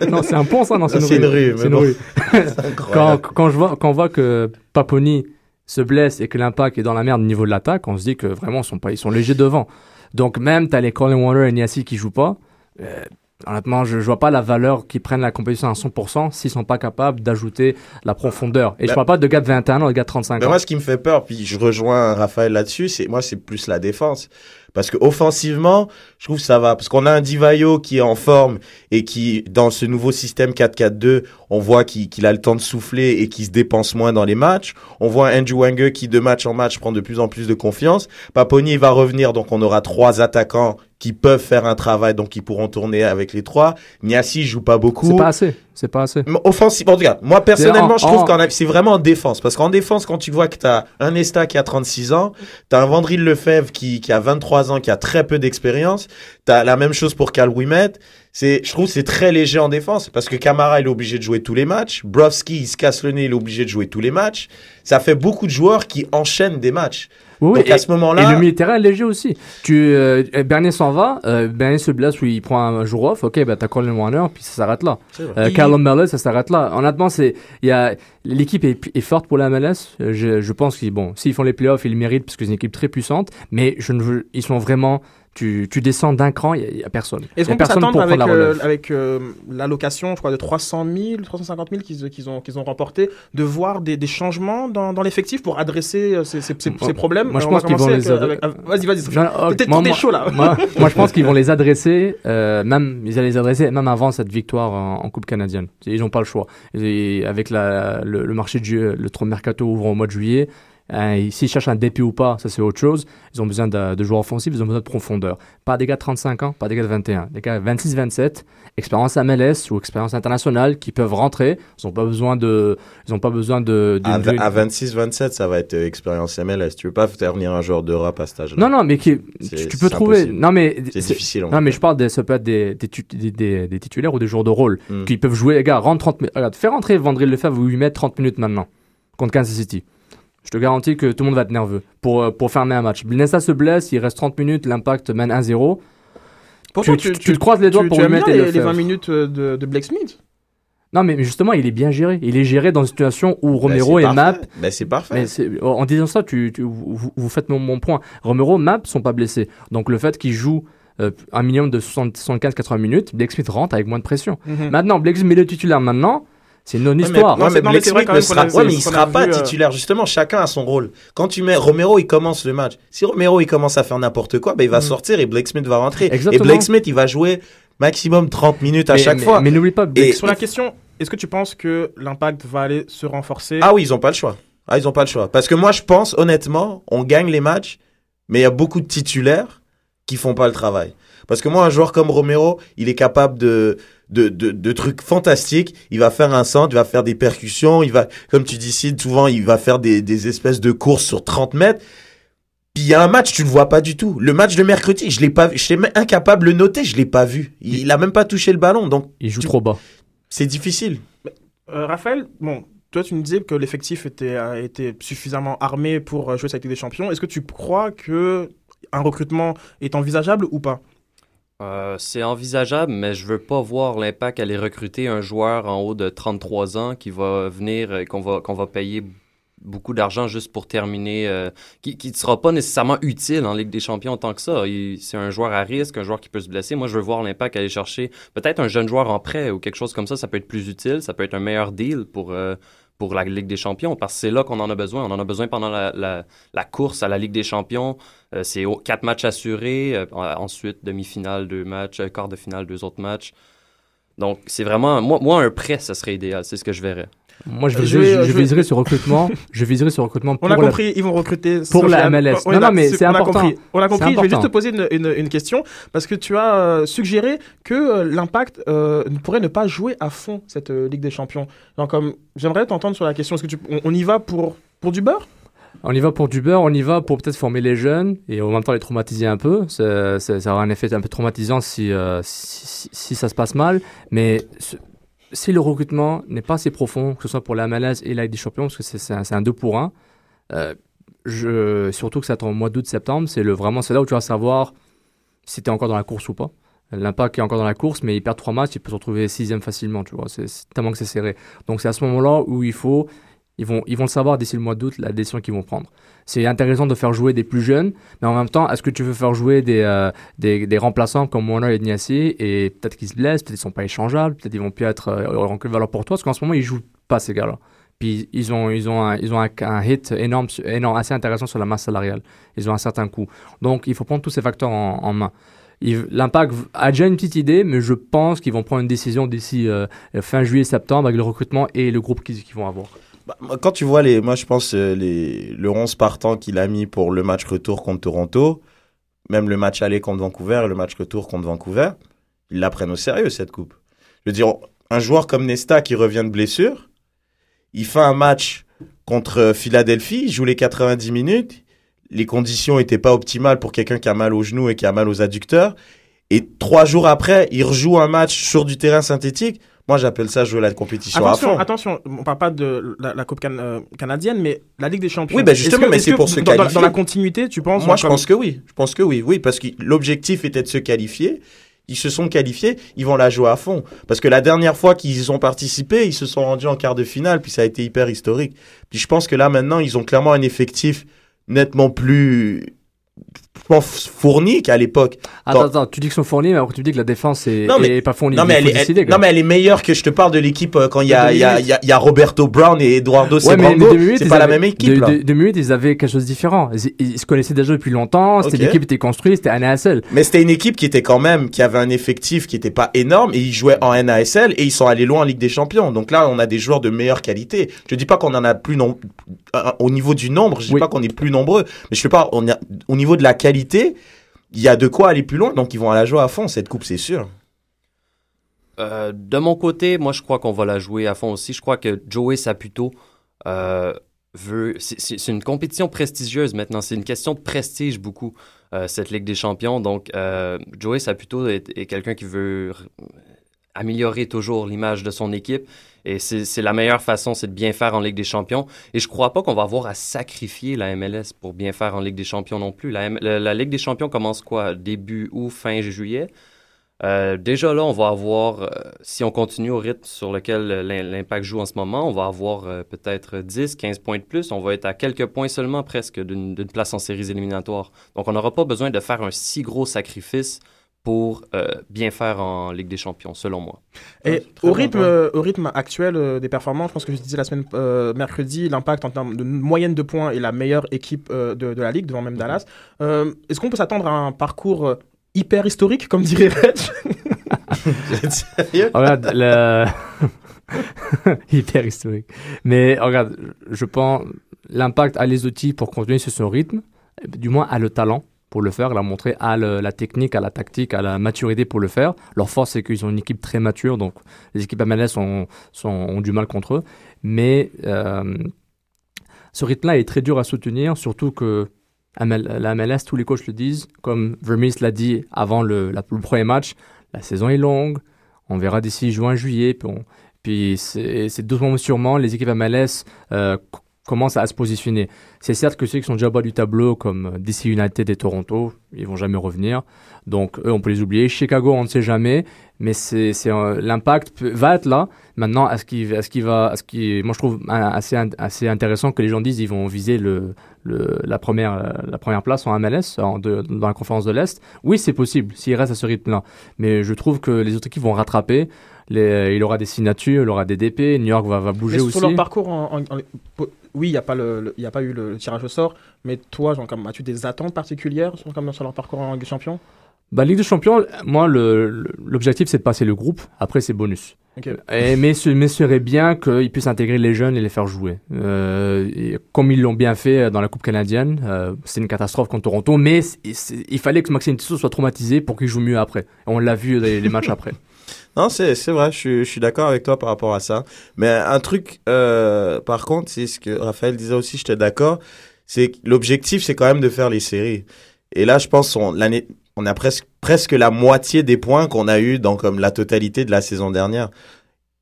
non, c'est un pont ça, non, c'est une, C'est une rue, mais une bon. rue C'est quand, incroyable. quand, je vois, quand on voit que Paponi se blesse et que l'impact est dans la merde au niveau de l'attaque, on se dit que vraiment ils sont, pas, ils sont légers devant. Donc même t'as les Colin Waller et Niassi qui jouent pas. euh, honnêtement, je, je vois pas la valeur qu'ils prennent la compétition à 100% s'ils sont pas capables d'ajouter la profondeur. Et je Bah- parle pas de gars de 21 ans, de gars de 35 Mais ans. moi, ce qui me fait peur, puis je rejoins Raphaël là-dessus, c'est moi, c'est plus la défense. Parce que offensivement, je trouve que ça va. Parce qu'on a un Divayo qui est en forme et qui, dans ce nouveau système 4-4-2, on voit qu'il qu'il a le temps de souffler et qu'il se dépense moins dans les matchs. On voit Andrew Wenger qui, de match en match, prend de plus en plus de confiance. Paponi il va revenir, donc on aura trois attaquants qui peuvent faire un travail, donc ils pourront tourner avec les trois. Niassi joue pas beaucoup. C'est pas assez. C'est pas assez. Offensivement, en tout cas, moi personnellement, en- je trouve en- qu'en c'est vraiment en défense. Parce qu'en défense, quand tu vois que t'as un Esta qui a 36 ans, t'as un Vandril Lefebvre qui, qui a 23 ans, qui a très peu d'expérience, t'as la même chose pour Cal Wimet. C'est, je trouve que c'est très léger en défense. Parce que Camara, il est obligé de jouer tous les matchs. Brovski, il se casse le nez, il est obligé de jouer tous les matchs. Ça fait beaucoup de joueurs qui enchaînent des matchs. Oui, oui, Donc et- à ce moment-là. Et le militaire est léger aussi. Tu, euh, Bernier s'en va, euh, Bernier se blesse ou il prend un jour off, ok, bah t'as Colin Warner, puis ça s'arrête là. C'est vrai. Euh, Il- Callum Mellor, ça s'arrête là. Honnêtement, c'est, il y a, l'équipe est, est forte pour la MLS. Euh, Je, je pense qu'ils, bon, s'ils font les playoffs, ils le méritent parce que c'est une équipe très puissante, mais je ne veux, ils sont vraiment, tu, tu descends d'un cran, il y a- personne. Est-ce qu'on peut s'attendre pour avec, euh, avec euh, l'allocation, je crois, de 300 000, 350 000 qu'ils ont, qu'ils ont remporté, de voir des, des changements dans, dans l'effectif pour adresser euh, ces, ces- ces- ces problèmes? moi, je pense qu'ils vont les euh, avec- Vas-y, vas-y. Moi- chaud là. moi, moi, je pense qu'ils vont les adresser, euh, même ils allaient les adresser même avant cette victoire en, en Coupe canadienne. Ils n'ont pas le choix. Et avec la, le, le marché du le mercato ouvre au mois de juillet. Euh, S'ils cherchent un DP ou pas, ça c'est autre chose. Ils ont besoin de, de joueurs offensifs, ils ont besoin de profondeur. Pas des gars de 35 ans, pas des gars de 21. Des gars 26-27, expérience MLS ou expérience internationale qui peuvent rentrer. Ils n'ont pas besoin de, ils ont pas besoin de. À, d'une- à 26-27, ça va être euh, expérience MLS. Tu veux pas faire venir un joueur d'Europe à cet âge-là. Non non, mais qui, tu, tu peux trouver. impossible. Non mais C'est difficile. en Non, mais je parle de, ça peut être des, des, des, des- des titulaires ou des joueurs de rôle Mm. qui peuvent jouer. Les gars, rentre 30 minutes. Regarde, fais rentrer Vandril Lefebvre ou lui mettre 30 minutes maintenant contre Kansas City. Je te garantis que tout le monde va être nerveux pour, euh, pour fermer un match. Nesta se blesse, il reste 30 minutes, l'impact mène 1-0. Pourtant, tu, tu- tu te croises les doigts tu- pour tu lui mettre les, le les faire. 20 minutes euh, de, de Blake Smith? Non, mais justement, il est bien géré. Il est géré dans une situation où Ben, Romero et Map. Ben, c'est parfait. Mais c'est- en disant ça, tu, tu- vous, vous faites mon, mon point. Romero, Map sont pas blessés. Donc le fait qu'il joue euh, un minimum de 75-80 minutes, Blake Smith rentre avec moins de pression. Mhm. Maintenant, Blake Smith est le titulaire maintenant. C'est une histoire. Non, ouais, mais non, mais vrai quand ne même sera, a- ouais, mais il pas vu, euh, titulaire. Justement, chacun a son rôle. Quand tu mets Romero, il commence le match. Si Romero, il commence à faire n'importe quoi, ben, il va Mm. sortir et Blake Smith va rentrer. Exactement. Et Blake Smith, il va jouer maximum 30 minutes à Mais- chaque fois. Mais n'oublie pas, Blake Et- Sur la question, est-ce que tu penses que l'impact va aller se renforcer? Ah oui, ils ont pas le choix. Ah, ils ont pas le choix. Parce que moi, je pense, honnêtement, on gagne les matchs, mais il y a beaucoup de titulaires qui font pas le travail. Parce que moi, un joueur comme Romero, il est capable de, de, de, de trucs fantastiques. Il va faire un centre, il va faire des percussions, il va, comme tu dis, Sid, souvent, il va faire des, des espèces de courses sur 30 mètres. Puis il y a un match, tu le vois pas du tout. Le match de mercredi, je l'ai pas vu. Je suis même incapable de le noter, je l'ai pas vu. Il, il a même pas touché le ballon, donc il joue tu- trop bas. c'est difficile. Euh, Raphaël, bon, toi tu me disais que l'effectif était, a été suffisamment armé pour euh, jouer cette Ligue des Champions. Est-ce que tu crois que un recrutement est envisageable ou pas? Euh, c'est envisageable, mais je veux pas voir l'impact aller recruter un joueur en haut de 33 ans qui va venir, euh, qu'on va, qu'on va payer beaucoup d'argent juste pour terminer, euh, qui ne sera pas nécessairement utile en Ligue des Champions tant que ça. C'est un joueur à risque, un joueur qui peut se blesser. Moi, je veux voir l'impact aller chercher peut-être un jeune joueur en prêt ou quelque chose comme ça. Ça peut être plus utile, ça peut être un meilleur deal pour, euh, pour la Ligue des Champions parce que c'est là qu'on en a besoin. On en a besoin pendant la, course à la Ligue des Champions. Euh, c'est quatre matchs assurés. euh, ensuite, demi-finale, deux matchs. euh, quart de finale, deux autres matchs. Donc, c'est vraiment. Moi, moi, un prêt, ça serait idéal. C'est ce que je verrais. Moi, je, viserais ce recrutement. je viserais ce recrutement pour On a la- compris, ils vont recruter pour la. MLS. On Non, non, mais c'est on a important. compris. On a compris. Je vais juste te poser une, une- une question parce que tu as euh, suggéré que euh, l'impact euh, pourrait ne pas jouer à fond cette euh, Ligue des Champions. Donc, comme j'aimerais t'entendre sur la question. Est-ce que tu, on, on y va pour pour du beurre? On y va pour du beurre, on y va pour peut-être former les jeunes et en même temps les traumatiser un peu. Ça aura un effet un peu traumatisant si, euh, si, si- si ça se passe mal. Mais si le recrutement n'est pas assez profond, que ce soit pour la MLS et la Ligue des Champions, parce que c'est un, un 2 pour 1, je, surtout que ça attend au mois d'août-septembre, c'est vraiment c'est là où tu vas savoir si tu es encore dans la course ou pas. L'impact est encore dans la course, mais il perd trois matchs, il peut se retrouver sixième facilement, tu vois. C'est tellement que c'est serré. Donc c'est à ce moment-là où il faut ils vont, ils vont le savoir d'ici le mois d'août, la décision qu'ils vont prendre. C'est intéressant de faire jouer des plus jeunes, mais en même temps, est-ce que tu veux faire jouer des, euh, des, des remplaçants comme Warner et Niassi et peut-être qu'ils se blessent, peut-être qu'ils sont pas échangeables, peut-être ils vont plus être euh, en quelle valeur pour toi, parce qu'en ce moment, ils jouent pas ces gars-là. Puis ils ont, ils ont, un, ils ont un, hit énorme, assez intéressant sur la masse salariale. Ils ont un certain coût. Donc il faut prendre tous ces facteurs en, main. L'impact a déjà une petite idée, mais je pense qu'ils vont prendre une décision d'ici euh, fin juillet-septembre avec le recrutement et le groupe qu'ils qu'ils vont avoir. Bah, quand tu vois les, moi je pense euh, les, le 11 partant qu'il a mis pour le match retour contre Toronto, même le match aller contre Vancouver et le match retour contre Vancouver, ils la prennent au sérieux cette coupe. Je veux dire, un joueur comme Nesta qui revient de blessure, il fait un match contre euh, Philadelphie, il joue les 90 minutes, les conditions étaient pas optimales pour quelqu'un qui a mal aux genoux et qui a mal aux adducteurs, et trois jours après, il rejoue un match sur du terrain synthétique. Moi, j'appelle ça jouer la compétition à Attention, fond. attention, on parle pas de la, la Coupe can- euh, canadienne, mais la Ligue des Champions. Oui, bah, Est-ce justement, mais c'est pour se dans, qualifier. dans la continuité, tu penses Moi, je comme- pense que oui. Je pense que oui. Oui, parce que l'objectif était de se qualifier. Ils se sont qualifiés, ils vont la jouer à fond. Parce que la dernière fois qu'ils ont participé, ils se sont rendus en quart de finale, puis ça a été hyper historique. Puis je pense que là, maintenant, ils ont clairement un effectif nettement plus je pense, fourni qu'à l'époque. Attends, tu dis qu'ils sont fournis, mais après tu dis que la défense est, Non, mais- est pas fournie. Non mais, elle est, décider, elle- quoi. non, mais elle est meilleure que je te parle de l'équipe euh, quand il y a, De y, a, y a- y a Roberto Brown et Eduardo Sebrango. C'est pas la avaient- même équipe, de, de- deux minutes, ils avaient quelque chose de différent. Ils, ils se connaissaient déjà depuis longtemps. C'était Ok. l'équipe était construite, c'était NASL. Mais c'était une équipe qui était quand même, qui avait un effectif qui était pas énorme et ils jouaient en NASL et ils sont allés loin en Ligue des Champions. Donc là, on a des joueurs de meilleure qualité. Je dis pas qu'on en a plus non, euh, au niveau du nombre, je dis Oui. pas qu'on est plus nombreux, mais je sais pas, on a, au niveau de la qualité, il y a de quoi aller plus loin. Donc ils vont à la jouer à fond cette coupe, c'est sûr. Euh, de mon côté, moi, je crois qu'on va la jouer à fond aussi. Je crois que Joey Saputo euh, veut. c'est- une compétition prestigieuse maintenant. C'est une question de prestige beaucoup, euh, cette Ligue des Champions. Donc, Joey Saputo est, quelqu'un qui veut améliorer toujours l'image de son équipe. Et c'est la meilleure façon, c'est de bien faire en Ligue des Champions. Et je crois pas qu'on va avoir à sacrifier la MLS pour bien faire en Ligue des Champions non plus. La, Ligue des Champions commence quoi? Début août, fin juillet. Euh, déjà là, on va avoir, euh, si on continue au rythme sur lequel l'Im- l'Impact joue en ce moment, on va avoir euh, peut-être 10, 15 points de plus. On va être à quelques points seulement presque d'une place en séries éliminatoires. Donc on n'aura pas besoin de faire un si gros sacrifice pour euh, bien faire en Ligue des Champions, selon moi. Et c'est très au bon rythme, point. euh, au rythme actuel euh, des performances, je pense que je disais la semaine euh, mercredi, l'impact en termes de moyenne de points est la meilleure équipe euh, de, de la ligue, devant même Mhm. Dallas. Euh, Est-ce qu'on peut s'attendre à un parcours euh, hyper historique, comme dirait Reg? Sérieux Regarde, le... hyper historique. Mais regarde, je pense l'impact a les outils pour continuer sur son rythme, du moins a le talent pour le faire, montré, a le- la technique, a la tactique, a la maturité pour le faire. Leur force, c'est qu'ils ont une équipe très mature, donc les équipes MLS ont, ont du mal contre eux. Mais euh, ce rythme-là est très dur à soutenir, surtout que la MLS, tous les coachs le disent, comme Vermees l'a dit avant le, premier match, la saison est longue, on verra d'ici juin, juillet, puis, puis c'est doucement sûrement, les équipes MLS commencent à se positionner. C'est certes que ceux qui sont déjà bas du tableau, comme DC United et Toronto, ils vont jamais revenir. Donc, eux, on peut les oublier. Chicago, on ne sait jamais, mais c'est c'est, euh, l'impact va être là. Maintenant, est-ce qu'il est-ce qu'il va, est-ce qu'il, moi je trouve euh, assez assez intéressant que les gens disent ils vont viser le, le la première euh, la première place en MLS en de- dans la conférence de l'Est. Oui, c'est possible s'il reste à ce rythme-là. Mais je trouve que les autres équipes vont rattraper. Les, il aura des signatures, il aura des DP. New York va, va bouger Mais aussi. sur leur parcours, en, en- en- po- oui, il n'y a, pas le- le- il y a pas eu le, le tirage au sort, mais toi, as-tu des attentes particulières sur, comme, sur leur parcours en Ligue des Champions? Bah, Ligue des Champions, moi, l'objectif, c'est de passer le groupe. Après, c'est bonus. Ok. Et, mais ce mais serait bien qu'ils puissent intégrer les jeunes et les faire jouer. Euh, et comme ils l'ont bien fait dans la Coupe canadienne, euh, c'est une catastrophe contre Toronto, mais il fallait que Maxime Tissot soit traumatisé pour qu'il joue mieux après. Et on l'a vu les, les matchs après. Non, c'est c'est vrai, je suis, je d'accord avec toi par rapport à ça. Mais un truc, euh, par contre, c'est ce que Raphaël disait aussi, j'étais d'accord, c'est que l'objectif, c'est quand même de faire les séries. Et là, je pense, on, l'année, on a presque, presque la moitié des points qu'on a eu dans comme la totalité de la saison dernière.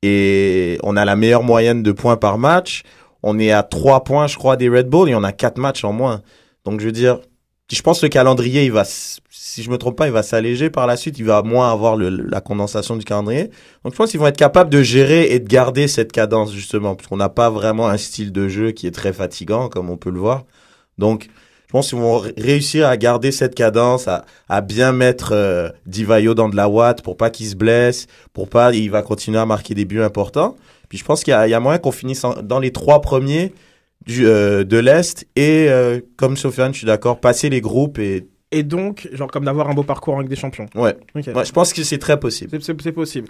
Et on a la meilleure moyenne de points par match. On est à 3 points, je crois, des Red Bull et on a 4 matchs en moins. Donc, je veux dire, je pense que le calendrier, il va, si je me trompe pas, il va s'alléger par la suite. Il va moins avoir le, la condensation du calendrier. Donc, je pense qu'ils vont être capables de gérer et de garder cette cadence, justement, parce qu'on n'a pas vraiment un style de jeu qui est très fatigant, comme on peut le voir. Donc, je pense qu'ils vont ré- réussir à garder cette cadence, à, à bien mettre euh, Divayo dans de la watt pour pas qu'il se blesse, pour pas, il va continuer à marquer des buts importants. Puis je pense qu'il y y a moyen qu'on finisse en- dans les trois premiers du, euh, de l'Est et, euh, comme Sofiane, je suis d'accord, passer les groupes et Et donc, genre, comme d'avoir un beau parcours en Ligue des Champions. ouais. Ok. Ouais, je pense que c'est très possible. C'est- possible.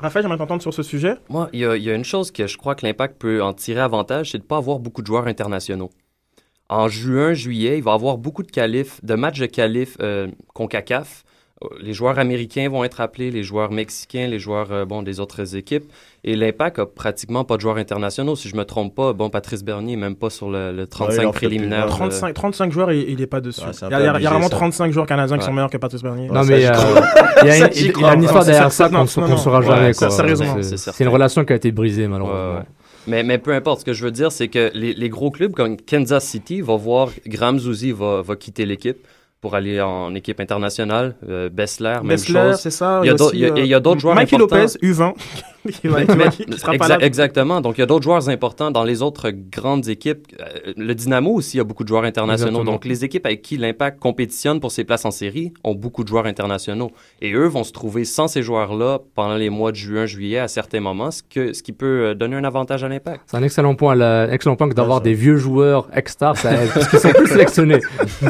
Raphaël, j'aimerais t'entendre sur ce sujet. Moi, il y a, il y a une chose que je crois que l'Impact peut en tirer avantage, c'est de ne pas avoir beaucoup de joueurs internationaux. En juin, juillet, il va y avoir beaucoup de qualifs, de matchs de qualifs euh, CONCACAF. Les joueurs américains vont être appelés, les joueurs mexicains, les joueurs euh, bon, des autres équipes. Et l'Impact a pratiquement pas de joueurs internationaux. Si je me trompe pas, bon, Patrice Bernier n'est même pas sur le, le 35 il en fait plus préliminaire. de de- 35, 35 joueurs, il n'est pas dessus. Ouais, il y a, il vraiment ça. 35 joueurs canadiens qui sont meilleurs que Patrice Bernier. Non, mais euh, il y a une, il y crois. a une histoire derrière ça qu'on ne saura jamais. C'est- une relation qui a été brisée, malheureusement. Ouais, ouais. Mais, mais peu importe, ce que je veux dire, c'est que les, les gros clubs comme Kansas City vont voir Graham Zuzi va, va quitter l'équipe pour aller en équipe internationale. Euh, Bessler, même Bessler, chose. c'est ça. Il y a aussi, d'autres- il y a- euh, il y a d'autres joueurs Mikey importants. Lopez, U20, qui va- qui va- Mais- qui sera pas exa- là. Exactement. Donc, il y a d'autres joueurs importants dans les autres grandes équipes. Euh, Le Dynamo aussi a beaucoup de joueurs internationaux. Exactement. Donc, les équipes avec qui l'Impact compétitionne pour ses places en série ont beaucoup de joueurs internationaux. Et eux vont se trouver sans ces joueurs-là pendant les mois de juin, juillet à certains moments, ce, que, ce qui peut euh, donner un avantage à l'Impact. C'est un excellent point, là, excellent point que d'avoir des vieux joueurs ex-stars, ça aide, parce qu'ils sont plus sélectionnés.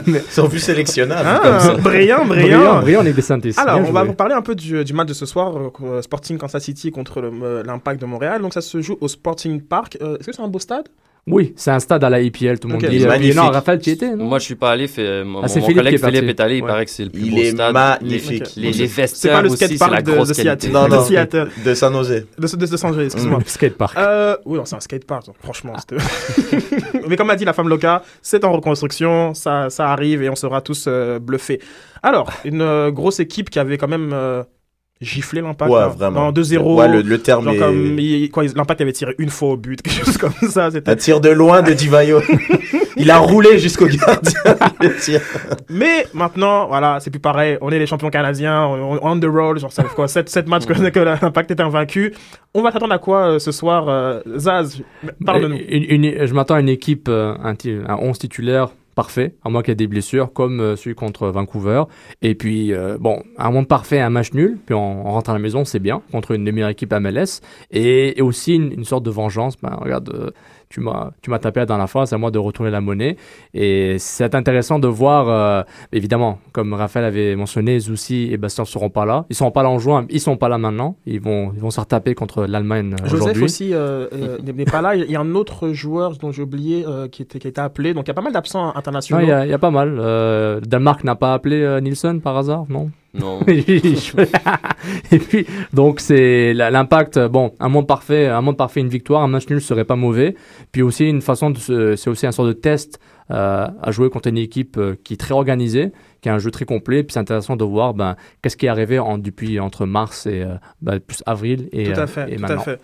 Mais- Ils sont plus sélectionnables Ah, comme ça. brillant, brillant. Brillant, brillant, les. Alors, Bien on va vous parler un peu du, du match de ce soir, euh, Sporting Kansas City contre le- l'Impact de Montréal. Donc, ça se joue au Sporting Park. Euh, Est-ce que c'est un beau stade? Oui, c'est un stade à la EPL, tout le monde Ok. dit. Il est Euh, magnifique. Non, Raphaël, tu y étais, non? Moi, je suis pas allé. Fait, mon, Ah, c'est mon Philippe collègue qui est. Philippe est allé. Il Ouais. paraît que c'est le plus Il beau est stade. magnifique. Les, les, C'est pas le skatepark de, de Seattle. qualité. Non, de non. Seattle. De San Jose. De, de, de San Jose, excuse-moi. Skatepark. Euh, oui, non, c'est un skatepark, franchement. c'était- Mais comme a dit la femme Loca, c'est en reconstruction, ça, ça arrive et on sera tous euh, bluffés. Alors, une euh, grosse équipe qui avait quand même giflé l'impact. Ouais, vraiment. En 2-0. Ouais, le, le terme Genre est... comme, il- quoi, l'impact avait tiré une fois au but, quelque chose comme ça. C'était Un tir de loin de Divayo. Il a roulé jusqu'au gardien. Mais maintenant, voilà, c'est plus pareil. On est les champions canadiens, on, on, on the roll, genre ça quoi 7, matchs que, que l'impact était invaincu. On va s'attendre à quoi euh, ce soir, euh, Zaz? Parle de nous. Une- une- je m'attends à une équipe, euh, un, un 11 titulaire parfait, à moins qu'il y ait des blessures, comme euh, celui contre Vancouver. Et puis, euh, bon, un monde parfait, un match nul, puis on, on rentre à la maison, c'est bien, contre une équipes MLS. Et, et aussi une, une sorte de vengeance. Ben, regarde, euh, tu m'as tu m'as tapé dans la face, à moi de retourner la monnaie. Et c'est intéressant de voir, euh, évidemment, comme Raphaël avait mentionné, Zoussi et Bastien ne seront pas là. Ils sont pas là en juin, ils sont pas là maintenant. Ils vont, ils vont se retaper contre l'Allemagne Joseph aussi euh, euh, n'est pas là. Il y a un autre joueur dont j'ai oublié qui, était, qui a été appelé. Donc il y a pas mal d'absents internationaux. il y, y a pas mal. Danemark n'a pas appelé Nielsen par hasard, non? Non. et puis donc c'est l'impact euh, bon un monde parfait un monde parfait une victoire un match nul serait pas mauvais puis aussi une façon de c'est aussi un sort de test euh, à jouer contre une équipe euh, qui est très organisée qui a un jeu très complet puis c'est intéressant de voir ben qu'est-ce qui est arrivé en, depuis entre mars et ben, plus avril et, Tout à fait, et tout maintenant à fait.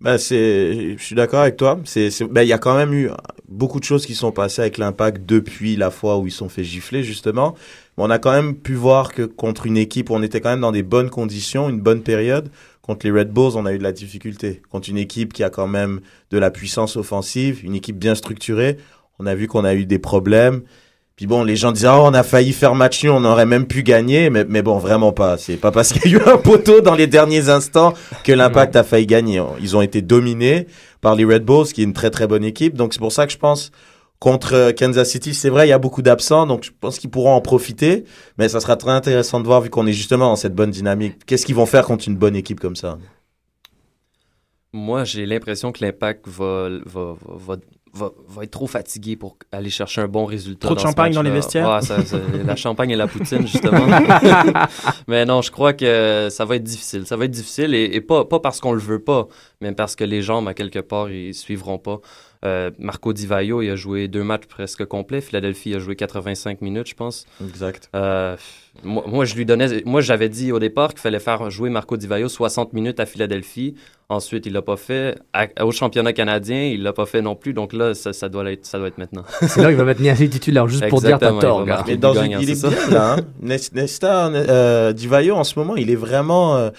Bah, c'est, je suis d'accord avec toi. C'est, c'est- bah, il y a quand même eu beaucoup de choses qui sont passées avec l'impact depuis la fois où ils sont fait gifler, justement. Mais on a quand même pu voir que contre une équipe, où on était quand même dans des bonnes conditions, une bonne période. Contre les Red Bulls, on a eu de la difficulté. Contre une équipe qui a quand même de la puissance offensive, une équipe bien structurée, on a vu qu'on a eu des problèmes. Puis bon, les gens disaient, oh, on a failli faire match nul, on aurait même pu gagner, mais, mais bon, vraiment pas. C'est pas parce qu'il y a eu un poteau dans les derniers instants que l'impact a failli gagner. Ils ont été dominés par les Red Bulls, qui est une très très bonne équipe. Donc c'est pour ça que je pense contre euh, Kansas City, c'est vrai, il y a beaucoup d'absents, donc je pense qu'ils pourront en profiter. Mais ça sera très intéressant de voir, vu qu'on est justement dans cette bonne dynamique. Qu'est-ce qu'ils vont faire contre une bonne équipe comme ça? Moi, j'ai l'impression que l'impact va, va, va, va, va être trop fatigué pour aller chercher un bon résultat. Trop de champagne dans les vestiaires? Ouais, ça- ça- la champagne et la poutine, justement. mais non, je crois que ça va être difficile. Ça va être difficile et, et pas, pas parce qu'on le veut pas, mais parce que les jambes, à quelque part, ils suivront pas. Euh, Marco Di Vaio, il a joué deux matchs presque complets. Philadelphie a joué 85 minutes, je pense. Exact. Euh, moi, moi, je lui donnais. Moi, j'avais dit au départ qu'il fallait faire jouer Marco Di Vaio 60 minutes à Philadelphie. Ensuite, il l'a pas fait. À- au championnat canadien, il l'a pas fait non plus. Donc là, ça, ça doit être, ça doit être maintenant. c'est là qu'il va mettre Niazi titulaire juste pour dire t'as il tort gars. marquer. Mais dans gagnant, une, il est c'est ça. bien là. Hein? Nes- Nesta euh, Divayo en ce moment, il est vraiment euh,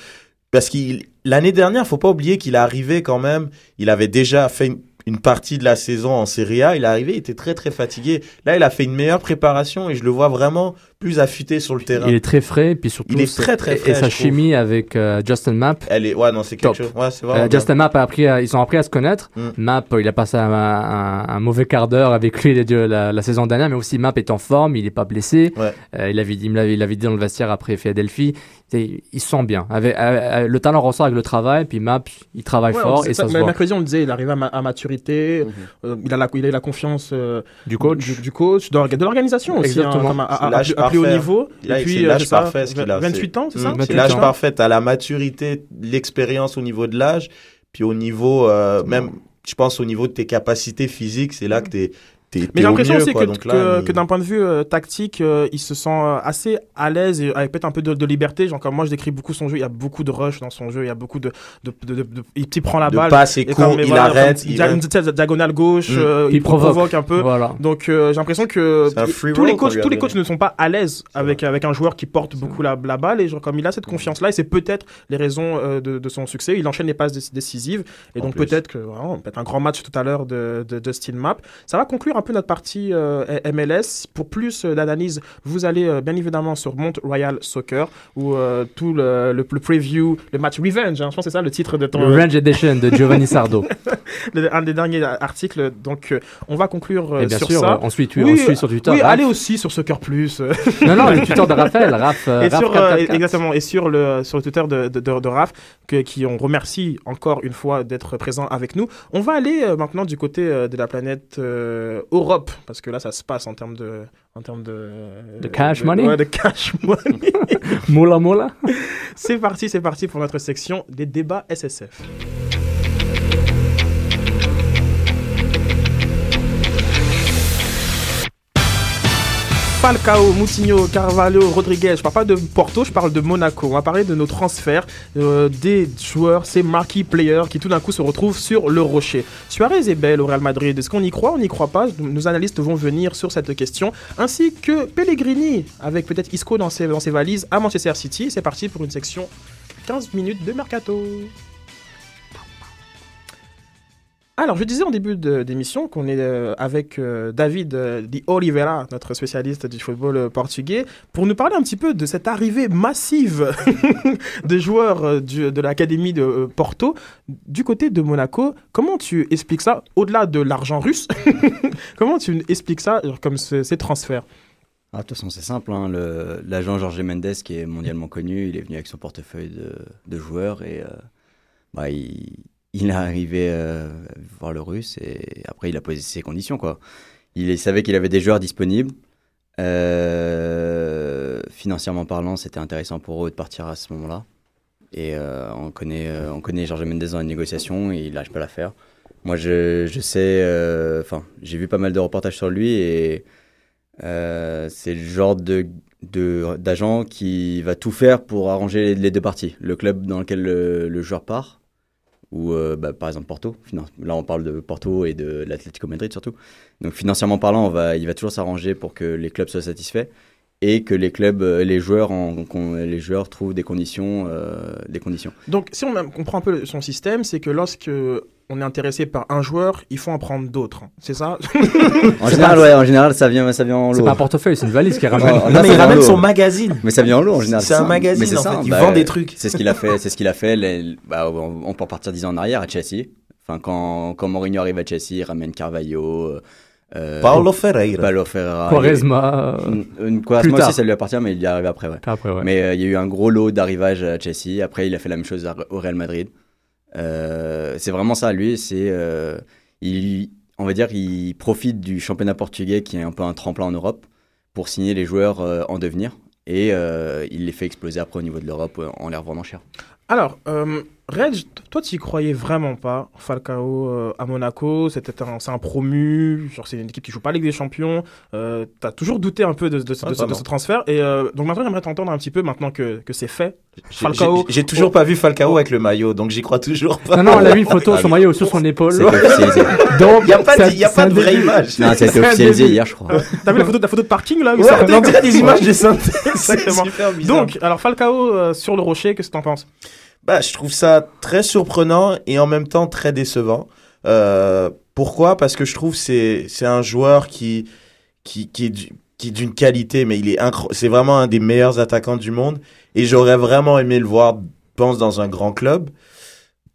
parce qu'il l'année dernière, faut pas oublier qu'il est arrivé quand même. Il avait déjà fait une, partie de la saison en Serie A. Il est arrivé, il était très très fatigué. Là, il a fait une meilleure préparation et je le vois vraiment plus affûté sur le terrain. il est très frais puis surtout Il est très, très frais, et sa trouve. chimie avec euh, Justin Mapp Elle est, ouais, non, c'est quelque chose. Ouais, Euh. Justin Mapp a appris, à- ils ont appris à se connaître. Mm. Mapp, il a passé un, un- un mauvais quart d'heure avec lui la, la, la saison dernière, mais aussi Mapp est en forme, il n'est pas blessé. Ouais. Euh, il avait dit, il l'avait, dit dans le vestiaire après Philadelphie. Il se sent bien. Avec, euh, euh, le talent ressort avec le travail, puis Mapp, il travaille Ouais, fort c'est et ça, se mais voit. mercredi, on le disait, il arrive à, ma- à maturité, Mhm. euh, il, a la, il a eu la confiance euh, Du coach. du, du coach, de, l'orga- de l'organisation aussi, hein, comme à, à- à- à plus- à haut niveau. Là, Et puis, c'est euh, l'âge ça, parfait, ce qu'il a. 28 ans, c'est ça? C'est l'âge ans. parfait. T'as la maturité, l'expérience au niveau de l'âge, puis au niveau, euh, même, je pense au niveau de tes capacités physiques, c'est là que t'es, t'es, Mais j'ai l'impression aussi quoi. que, il- d'un point de vue euh, tactique, euh, il se sent euh, assez à l'aise et avec peut-être un peu de, de liberté. Genre, comme moi, je décris beaucoup son jeu. Il y a beaucoup de rush dans son jeu. Il y a beaucoup de. de, de, de- de- il, il prend la de balle. passe et et court, comme- il voilà, arrête, comme il va- une diagonale gauche. Mm. euh, Il il provoque. provoque un peu. Voilà. Donc euh, j'ai l'impression que tous les coachs, a tous les coachs ne sont pas à l'aise avec avec un joueur qui porte beaucoup la, la balle et genre comme il a cette confiance là et c'est peut-être les raisons euh, de, de son succès. Il enchaîne les passes déc- décisives et En donc peut-être que voilà, peut-être un grand match tout à l'heure de, de Justin Mapp. Ça va conclure un peu notre partie euh, MLS. Pour plus euh, d'analyse, vous allez euh, bien évidemment sur Mont Royal Soccer où tout le, le, le preview, le match Revenge. hein, je pense que c'est ça le titre de ton Le Range Edition de Giovanni Sardo. le- un des derniers articles. Donc on va conclure et bien sur sûr, ça. euh, ensuite, tu Oui, on suit sur Twitter. Oui, Raph. allez aussi sur Soccer Plus. Non, non, le Twitter de Raphaël. Raph, et Raph sur, 444. exactement, et sur le, sur le Twitter de, de, de, de Raph, que- qui on remercie encore une fois d'être présent avec nous. On va aller euh, maintenant du côté euh, de la planète euh, Europe, parce que là, ça se passe en termes de. En termes de, De cash money Ouais, de cash money. Mola Mola. c'est parti, c'est parti pour notre section des débats SSF. Falcao, Moutinho, Carvalho, Rodriguez. Je parle pas de Porto, je parle de Monaco. On va parler de nos transferts, euh, des joueurs, ces marquee players qui tout d'un coup se retrouvent sur le rocher. Suarez est belle au Real Madrid. Est-ce qu'on y croit On n'y croit pas? Nos analystes vont venir sur cette question. Ainsi que Pellegrini, avec peut-être Isco dans ses, dans ses valises à Manchester City. C'est parti pour une section 15 minutes de mercato. Alors, je disais en début d'émission qu'on est euh, avec euh, David euh, Di Oliveira, notre spécialiste du football euh, portugais, pour nous parler un petit peu de cette arrivée massive de joueurs de l'académie de Porto du côté de Monaco. Comment tu expliques ça, au-delà de l'argent russe Comment tu expliques ça, comme ce- ces transferts? Ah, de toute façon, c'est simple. hein, L'agent Jorge Mendes, qui est mondialement connu, il est venu avec son portefeuille de, joueurs et bah, il, il est arrivé euh, voir le russe et après il a posé ses conditions. Quoi. Il, savait qu'il avait des joueurs disponibles. Euh, financièrement parlant, c'était intéressant pour eux de partir à ce moment-là. Et euh, on connaît, on connaît Jorge Mendes dans les négociations et il lâche pas l'affaire. Moi, je, je sais, enfin, j'ai vu pas mal de reportages sur lui et c'est le genre de d'agent qui va tout faire pour arranger les deux parties. Le club dans lequel le, le joueur part, ou euh, bah, par exemple Porto. Là, on parle de Porto et de l'Atlético Madrid surtout. Donc financièrement parlant, il va toujours s'arranger pour que les clubs soient satisfaits et que les clubs, euh, les joueurs, en- les joueurs trouvent des conditions, euh, des conditions. Donc, si on a- comprend un peu son système, c'est que lorsque on est intéressé par un joueur, il faut en prendre d'autres. C'est ça? En général, ouais, en général, ça vient, ça vient en C'est lot. pas un portefeuille, c'est une valise qui ramène. Non, là, mais il ramène son magazine. Mais ça vient en lot en général. C'est un ça. magazine, Mais c'est en ça, fait. Il bah, vend des trucs. C'est ce qu'il a fait. C'est ce qu'il a fait. les- bah, on, on peut repartir dix ans en arrière à Chelsea. Enfin, quand, quand Mourinho arrive à Chelsea, il ramène Carvalho, euh, Paulo Ferreira. Paulo Ferreira. Quaresma. euh, Une- Quaresma aussi, ça lui appartient, mais il y est arrivé après, ouais. Après, ouais. Mais euh, il y a eu un gros lot d'arrivage à Chelsea. Après, il a fait la même chose à- au Real Madrid. Euh, c'est vraiment ça, lui. C'est, euh, il, on va dire, il profite du championnat portugais qui est un peu un tremplin en Europe pour signer les joueurs euh, en devenir. Et euh, il les fait exploser après au niveau de l'Europe euh, en les revendant cher. Alors, euh, Reg, toi, tu y croyais vraiment pas, Falcao euh, à Monaco, c'était un, c'est un promu, genre c'est une équipe qui joue pas la Ligue des Champions, euh, t'as toujours douté un peu de, de de ce, de vraiment. ce transfert, et euh, donc maintenant j'aimerais t'entendre un petit peu, maintenant que, que c'est fait. J'ai- Falcao- j'ai- J'ai toujours pas vu Falcao avec le maillot, donc j'y crois toujours pas. Non, non, on a vu une photo, son maillot sur son épaule. Donc, Il n'y a pas, ça- de- y a pas de vraie début. image. Non, un officialisé début. hier, je crois. T'as vu la photo, la photo de parking là où Ouais, on dirait des images de synthèse. Exactement. C'est super bizarre. Donc, alors Falcao euh, sur le rocher, qu'est-ce que t'en penses? Bah, je trouve ça très surprenant et en même temps très décevant. Euh, pourquoi? Parce que je trouve c'est c'est un joueur qui qui qui est d'une qualité, mais il est c'est vraiment un des meilleurs attaquants du monde et j'aurais vraiment aimé le voir, pense, dans un grand club.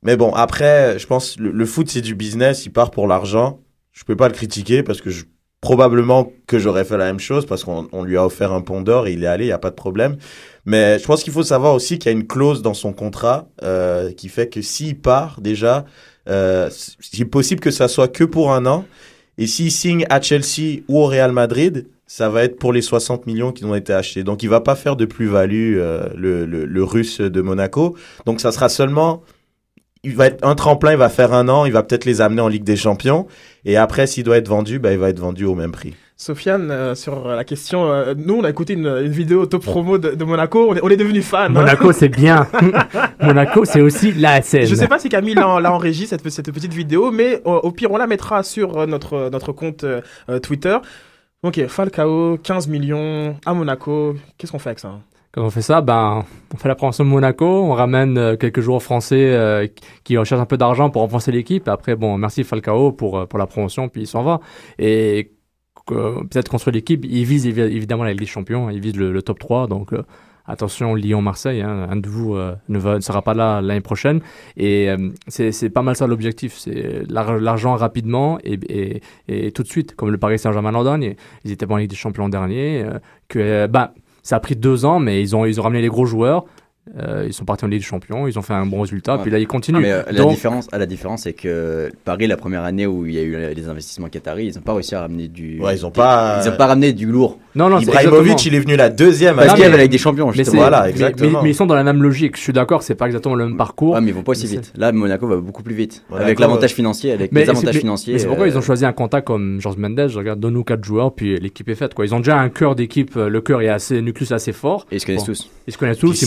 Mais bon, après, je pense le, le foot c'est du business, il part pour l'argent. Je peux pas le critiquer parce que je, probablement que j'aurais fait la même chose parce qu'on on lui a offert un pont d'or il est allé, il y a pas de problème. Mais je pense qu'il faut savoir aussi qu'il y a une clause dans son contrat euh, qui fait que s'il part déjà, euh, c'est possible que ça soit que pour un an. Et s'il signe à Chelsea ou au Real Madrid, ça va être pour les 60 millions qui ont été achetés. Donc il va pas faire de plus-value euh, le russe de Monaco. Donc ça sera seulement il va être un tremplin, il va faire un an, il va peut-être les amener en Ligue des Champions. Et après, s'il doit être vendu, bah, il va être vendu au même prix. Sofiane, euh, sur la question, euh, nous on a écouté une, une vidéo top promo de, de Monaco, on est, on est devenu fan. Monaco, c'est bien. Monaco, c'est aussi la scène. Je sais pas si Camille l'a enregistré cette, cette petite vidéo, mais au, au pire on la mettra sur euh, notre, notre compte Twitter. Ok, Falcao, 15 millions à Monaco. Qu'est-ce qu'on fait avec ça hein? Quand on fait ça, ben, on fait la promotion de Monaco, on ramène euh, quelques joueurs français euh, qui recherchent un peu d'argent pour renforcer l'équipe. Après, bon, merci Falcao pour, euh, pour la promotion, puis il s'en va. Et peut-être construire l'équipe, il vise évi- évidemment la Ligue des Champions, il vise le, top 3. Donc, attention, Lyon-Marseille, hein, un de vous euh, ne, va- ne sera pas là l'année prochaine. Et euh, c'est pas mal ça l'objectif, c'est l'ar- l'argent rapidement et, et, et tout de suite, comme le Paris Saint-Germain l'an dernier. Ils étaient pas en Ligue des Champions l'an dernier. euh, que, bah, ça a pris deux ans, mais ils ont, ils ont ramené les gros joueurs. Euh, ils sont partis en Ligue des Champions, ils ont fait un bon résultat, Ouais. puis là ils continuent. Mais euh, la différence, ah, la différence, c'est que Paris, la première année où il y a eu les investissements qataris, ils n'ont pas réussi à ramener du. Ouais, ils ont pas. Ils n'ont pas ramené du lourd. non, non, c'est Ibrahimovic, il est venu la deuxième année. la Ligue des Champions, mais, Voilà, mais- exactement. Mais, mais ils sont dans la même logique. Je suis d'accord, c'est pas exactement le même parcours. Ouais, mais ils vont pas aussi Mais vite. Là, Monaco va beaucoup plus vite. Monaco, avec l'avantage financier, avec Mais les c'est- avantages mais- financiers. Mais c'est pourquoi euh, ils ont choisi un contact comme George Mendes. Je regarde, donne-nous quatre joueurs, puis l'équipe est faite. Quoi. Ils ont déjà un cœur d'équipe. Le cœur est assez, nucléus assez fort. Et ils se connaissent tous. Ils se connaissent tous.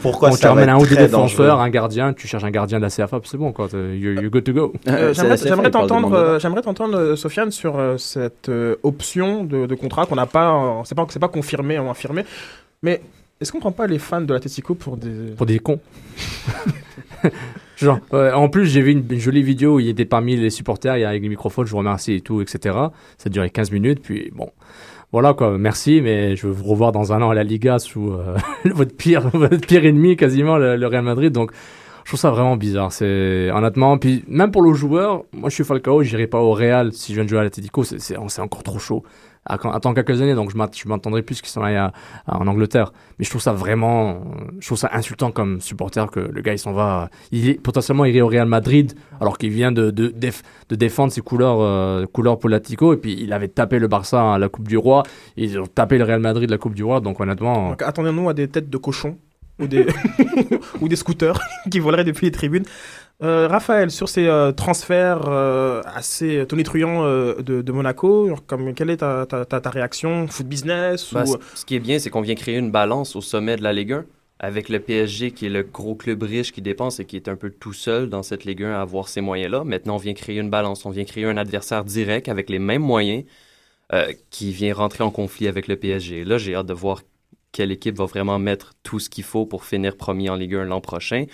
Pourquoi on ça va un ou deux défenseurs, un gardien, tu cherches un gardien de la CFA, c'est bon, quoi. You, you good to go. Euh, J'aimerais la CFA, j'aimerais t'entendre, euh, j'aimerais t'entendre, euh, Sofiane, sur euh, cette euh, option de, de contrat qu'on n'a pas, euh, c'est pas, c'est pas confirmé ou infirmé. Mais est-ce qu'on prend pas les fans de l'Atletico pour des, Pour des cons. Genre, en plus, j'ai vu une, une jolie vidéo où il était parmi les supporters, il y a avec le microphone, je vous remercie et tout, etc. Ça a duré 15 minutes, puis bon. Voilà quoi, merci, mais je veux vous revoir dans un an à la Liga sous euh, votre, pire, votre pire ennemi, quasiment, le, Real Madrid. Donc, je trouve ça vraiment bizarre. C'est honnêtement, puis même pour le joueur, moi je suis Falcao, j'irai pas au Real si je viens de jouer à l'Atletico, c'est encore trop chaud. Attends quelques années, donc je m'att- je m'attendrai plus qu'ils sont là en Angleterre. Mais je trouve ça vraiment, je trouve ça insultant comme supporter que le gars il s'en va, il est potentiellement irait au Real Madrid alors qu'il vient de, de, déf- de défendre ses couleurs, euh, couleurs pour l'Atlético et puis il avait tapé le Barça à la Coupe du Roi, ils ont tapé le Real Madrid à la Coupe du Roi, donc honnêtement, Donc attendez-nous à des têtes de cochons ou des, ou des scooters qui voleraient depuis les tribunes. Euh, Raphaël, sur ces euh, transferts euh, assez tonitruants de, de Monaco, comme, quelle est ta, ta, ta, ta réaction? Foot business Bah, ou... ce qui est bien, c'est qu'on vient créer une balance au sommet de la Ligue 1 avec le PSG qui est le gros club riche qui dépense et qui est un peu tout seul dans cette Ligue 1 à avoir ces moyens-là. Maintenant, on vient créer une balance, on vient créer un adversaire direct avec les mêmes moyens qui vient rentrer en conflit avec le PSG. Là, j'ai hâte de voir quelle équipe va vraiment mettre tout ce qu'il faut pour finir premier en Ligue 1 l'an prochain.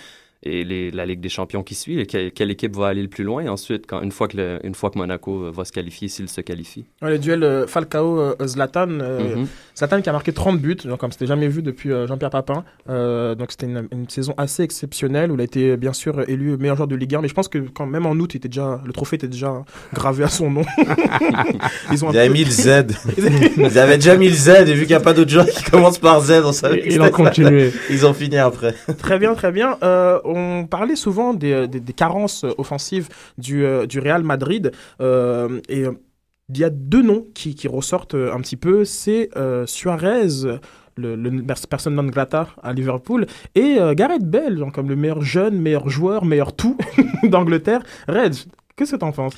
Et les- la Ligue des champions qui suit, et quelle, quelle équipe va aller le plus loin ensuite, quand, une, fois que le- une fois que Monaco euh, va se qualifier, s'il se qualifie? Ouais, le duel euh, Falcao-Zlatan. Mhm. Zlatan qui a marqué 30 buts, genre, comme c'était jamais vu depuis euh, Jean-Pierre Papin. Euh, donc c'était une, une saison assez exceptionnelle où il a été bien sûr élu meilleur joueur de Ligue 1. Mais je pense que quand même en août, il était déjà, le trophée était déjà gravé à son nom. Ils ont un Ils avaient peu- mis le Z. Ils avaient déjà mis le Z et vu qu'il n'y a pas d'autres joueurs qui commencent par Z, on savait que il a c'était ça. continué. Ils ont fini après. Très bien, très bien. Euh, on parlait souvent des, des carences offensives du, euh, Real Madrid. euh, et euh, il y a deux noms qui, ressortent euh, un petit peu. C'est euh, Suarez, le, le personne non grata à Liverpool, et euh, Gareth Bale, genre comme le meilleur jeune, meilleur joueur, meilleur tout d'Angleterre. Red, que t'en penses?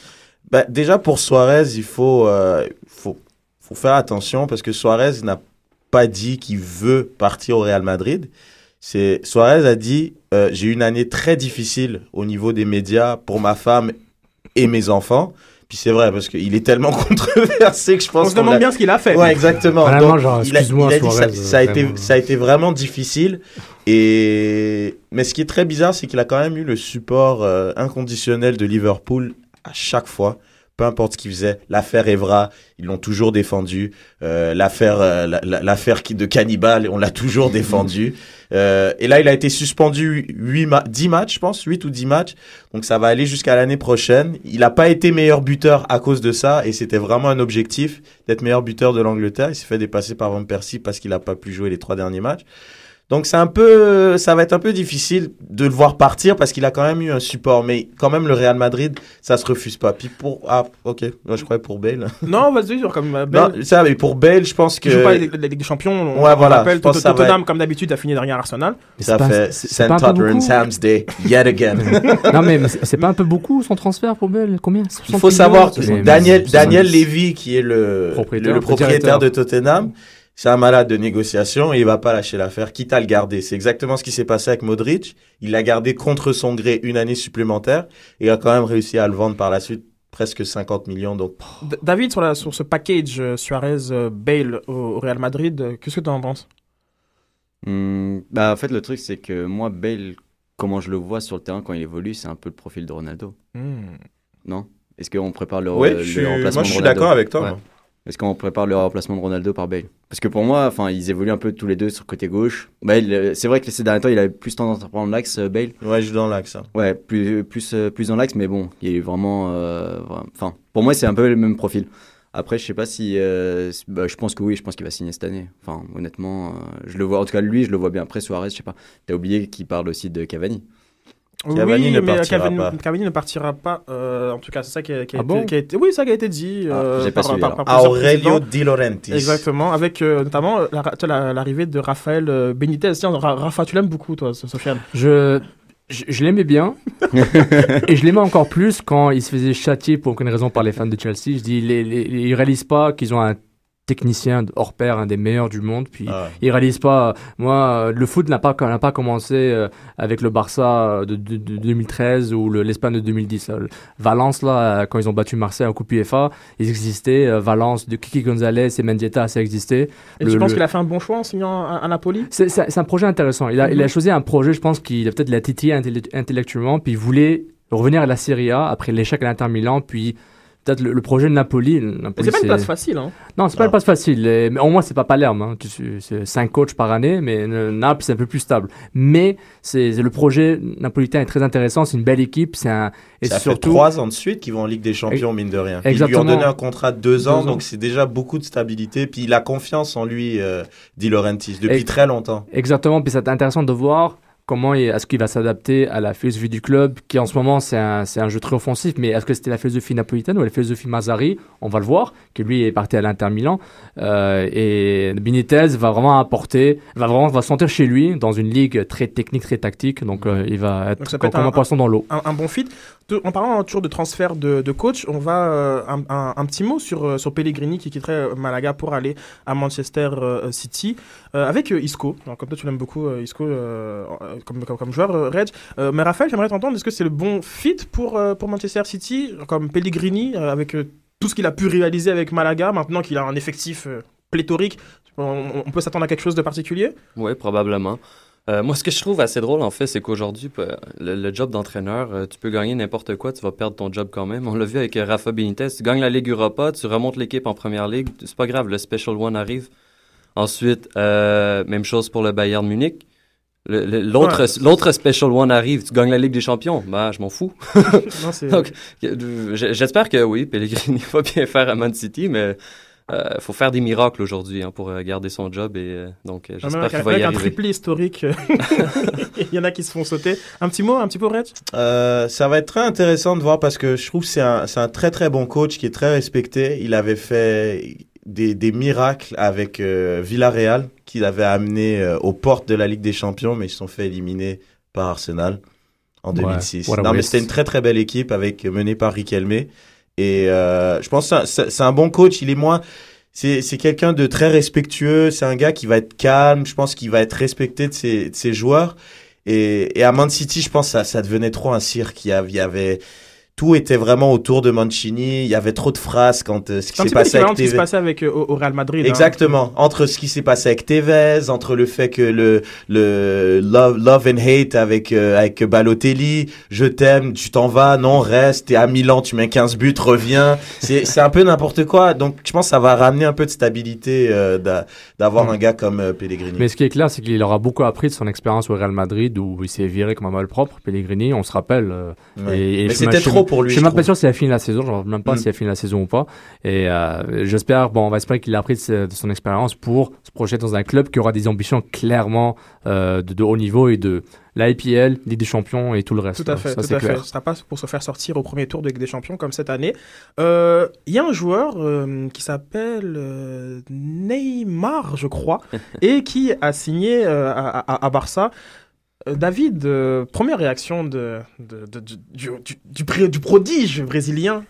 Bah, déjà pour Suarez, il faut, euh, faut, faut faire attention parce que Suarez n'a pas dit qu'il veut partir au Real Madrid. C'est Suarez a dit euh, j'ai eu une année très difficile au niveau des médias pour ma femme et mes enfants. Puis c'est vrai parce qu'il est tellement controversé que je On pense se qu'on demande bien ce qu'il a fait. Ouais, exactement. Vraiment, Donc, genre, il a, excuse-moi, il a dit ça, Suarez, ça a été, vraiment. ça a été vraiment difficile. Et mais ce qui est très bizarre, c'est qu'il a quand même eu le support euh, inconditionnel de Liverpool à chaque fois. Peu importe ce qu'il faisait, l'affaire Evra, ils l'ont toujours défendu. Euh, l'affaire, euh, la- la- l'affaire qui- de Cannibal, on l'a toujours défendu. Euh, et là, il a été suspendu 8 ma 10 matchs, je pense, 8 ou 10 matchs. Donc ça va aller jusqu'à l'année prochaine. Il n'a pas été meilleur buteur à cause de ça, et c'était vraiment un objectif d'être meilleur buteur de l'Angleterre. Il s'est fait dépasser par Van Persie parce qu'il n'a pas pu jouer les trois derniers matchs. Donc c'est un peu, ça va être un peu difficile de le voir partir parce qu'il a quand même eu un support, mais quand même le Real Madrid, ça se refuse pas. Puis pour, ah, ok, moi je croyais pour Bale. Non, vas-y, genre comme euh, Bale, Non, ça, mais pour Bale, je pense que qui joue pas la Ligue la Ligue des Champions. On, Ouais, on voilà, rappelle, je pense que ça va Tottenham, comme d'habitude, a fini derrière Arsenal. Mais ça pas- fait St. Tottenham's Hams Day yet again. non mais, c'est pas un peu beaucoup son transfert pour Bell Combien? Il 60 faut savoir que Daniel, Daniel Levy, qui est le Propriétaire, le, propriétaire de Tottenham, c'est un malade de négociation et il va pas lâcher l'affaire, quitte à le garder. C'est exactement ce qui s'est passé avec Modric. Il l'a gardé contre son gré une année supplémentaire et il a quand même réussi à le vendre par la suite presque 50 millions. Donc, David, sur, la, sur ce package euh, Suarez-Bale au, au Real Madrid, euh, qu'est-ce que tu en penses? Hmm, bah, en fait, le truc, c'est que moi, Bale, comment je le vois sur le terrain quand il évolue, c'est un peu le profil de Ronaldo, Hmm. non? Est-ce qu'on prépare le, oui, le je suis, remplacement moi je suis d'accord avec toi. Ouais. Est-ce qu'on prépare le remplacement de Ronaldo par Bale? Parce que pour moi, enfin, ils évoluent un peu tous les deux sur le côté gauche. Bale, euh, c'est vrai que ces derniers temps, il avait plus tendance à prendre l'axe, euh, Bale. Ouais, je suis dans l'axe. hein. Ouais, plus, plus, euh, plus dans l'axe, mais bon, il est vraiment. euh, vra- Enfin, pour moi, c'est un peu le même profil. Après, je sais pas si. euh, bah, je pense que oui, je pense qu'il va signer cette année. Enfin, honnêtement, euh, je le vois. En tout cas, lui, je le vois bien. Après, Suarez, je sais pas. T'as oublié qu'il parle aussi de Cavani. Cavani oui, ne mais partira Cavani, pas. Cavani ne partira pas. euh, en tout cas, c'est ça qui a, qui a Ah été, bon qui a été- Oui, ça qui a été dit. Ah, euh, par, suivi, par- par Aurelio. Di Laurentiis. Exactement, avec euh, notamment euh, la- toi, la- l'arrivée de Raphaël euh, Benitez. Tiens, Ra- Rafa, tu l'aimes beaucoup, toi, So- Sofiane? Je, je, je l'aimais bien. et je l'aimais encore plus quand il se faisait châtier pour aucune raison par les fans de Chelsea. Je dis, les, les, ils réalisent pas qu'ils ont un technicien hors pair, un des meilleurs du monde. Puis Ah. il réalise pas. Moi, euh, le foot n'a pas n'a pas commencé euh, avec le Barça de, de- de 2013 ou le- l'Espagne de 2010. là. Le- Valence là, euh, quand ils ont battu Marseille en Coupe UEFA, ils existaient. Euh, Valence de Kiki Gonzalez et Mendieta, ça existait. Et Le- tu penses le- qu'il a fait un bon choix en signant à, à Napoli? C'est c'est- c'est un projet intéressant. Il a, il a choisi un projet, je pense qu'il a peut-être la titillé intellect- intellectuellement, puis il voulait revenir à la Serie A après l'échec à l'Inter Milan, puis peut-être le, le projet de Napoli. Napoli, c'est pas une place facile. Hein. Non, c'est pas une place facile. Et- mais au moins, c'est pas Palerme. Hein. C'est 5 coachs par année, mais euh, Naples, c'est un peu plus stable. Mais c'est c'est- le projet napolitain est très intéressant. C'est une belle équipe. C'est un et ça surtout. fait trois ans de suite qu'ils vont en Ligue des Champions, mine de rien. Ils lui ont Exactement. donné un contrat de deux ans, Deux ans. donc c'est déjà beaucoup de stabilité. Puis il a confiance en lui, euh, Di Laurentiis, depuis Et- très longtemps. Exactement, puis c'est intéressant de voir comment est-ce qu'il va s'adapter à la philosophie du club, qui en ce moment c'est un, c'est un jeu très offensif, mais est-ce que c'était la philosophie napolitaine ou la philosophie Mazzari? On va le voir, que lui est parti à l'Inter Milan, euh, et Benitez va vraiment apporter, va vraiment va se sentir chez lui dans une ligue très technique, très tactique, donc euh, il va être comme, être comme un- un poisson dans l'eau. un, un bon fit. En parlant toujours de transfert de, de coach, on va euh, un, petit mot sur, sur Pellegrini qui quitterait Malaga pour aller à Manchester City avec Isco. Alors, comme toi, tu l'aimes beaucoup, Isco, comme, comme, joueur, euh, Reg. Euh, mais Raphaël, j'aimerais t'entendre. Est-ce que c'est le bon fit pour, euh, pour Manchester City, comme Pellegrini, euh, avec euh, tout ce qu'il a pu réaliser avec Malaga, maintenant qu'il a un effectif euh, pléthorique on, peut s'attendre à quelque chose de particulier? Oui, probablement. Euh, moi, ce que je trouve assez drôle, en fait, c'est qu'aujourd'hui, le, job d'entraîneur, euh, tu peux gagner n'importe quoi, tu vas perdre ton job quand même. On l'a vu avec euh, Rafa Benitez. Tu gagnes la Ligue Europa, tu remontes l'équipe en première ligue, c'est pas grave, le Special One arrive. Ensuite, euh, même chose pour le Bayern Munich. L'autre Ouais. l'autre Special One arrive, tu gagnes la Ligue des Champions. Ben, je m'en fous. Donc, euh, j'espère que oui, Pellegrini va bien faire à Man City, mais il faut faire des miracles aujourd'hui hein, pour euh, garder son job. Et euh, donc, euh, Même j'espère qu'il va avec y un arriver. triplé historique, il y en a qui se font sauter. Un petit mot, un petit peu, Reg? Euh, ça va être très intéressant de voir parce que je trouve que c'est un, c'est un très très bon coach qui est très respecté. Il avait fait des, des miracles avec euh, Villarreal qu'il avait amené euh, aux portes de la Ligue des Champions, mais ils se sont fait éliminer par Arsenal en Ouais, 2006. what a non, mais c'était une très très belle équipe avec menée par Riquelme. Et euh, je pense que c'est un- bon coach. Il est moins c'est c'est quelqu'un de très respectueux. C'est un gars qui va être calme. Je pense qu'il va être respecté de ses, de ses joueurs. Et, et à Man City, je pense que ça, ça devenait trop un cirque. Il y avait, il y avait- tout était vraiment autour de Mancini. Il y avait trop de phrases quand euh, ce qui s'est passé avec se passait euh, au, Real Madrid. hein. Exactement. Entre ce qui s'est passé avec Tevez, entre le fait que le, le love, love and hate avec, euh, avec Balotelli, je t'aime, tu t'en vas, non, reste, t'es à Milan, tu mets 15 buts, reviens. C'est, c'est un peu n'importe quoi. Donc, je pense que ça va ramener un peu de stabilité, euh, d'a- d'avoir Mm. un gars comme euh, Pellegrini. Mais ce qui est clair, c'est qu'il aura beaucoup appris de son expérience au Real Madrid où il s'est viré comme un malpropre. Pellegrini, on se rappelle. euh, Ouais. et- et Mais c'était suis- trop pour lui. Je suis même pas sûr s'il a fini la saison. Je ne sais même pas Mm. s'il a fini la saison ou pas. Et euh, j'espère, bon, on va espérer qu'il a appris de, son expérience pour se projeter dans un club qui aura des ambitions clairement euh, de, de haut niveau et de l'IPL, Ligue des Champions et tout le reste. Tout à fait, Ça, tout c'est à fait. clair. Ce sera pas pour se faire sortir au premier tour de Ligue des Champions comme cette année. Euh, Il y a un joueur euh, qui s'appelle euh, Neymar, je crois, et qui a signé euh, à, à- à Barça. Euh, David, euh, première réaction de, de- de- du, du, du- du pré- du prodige brésilien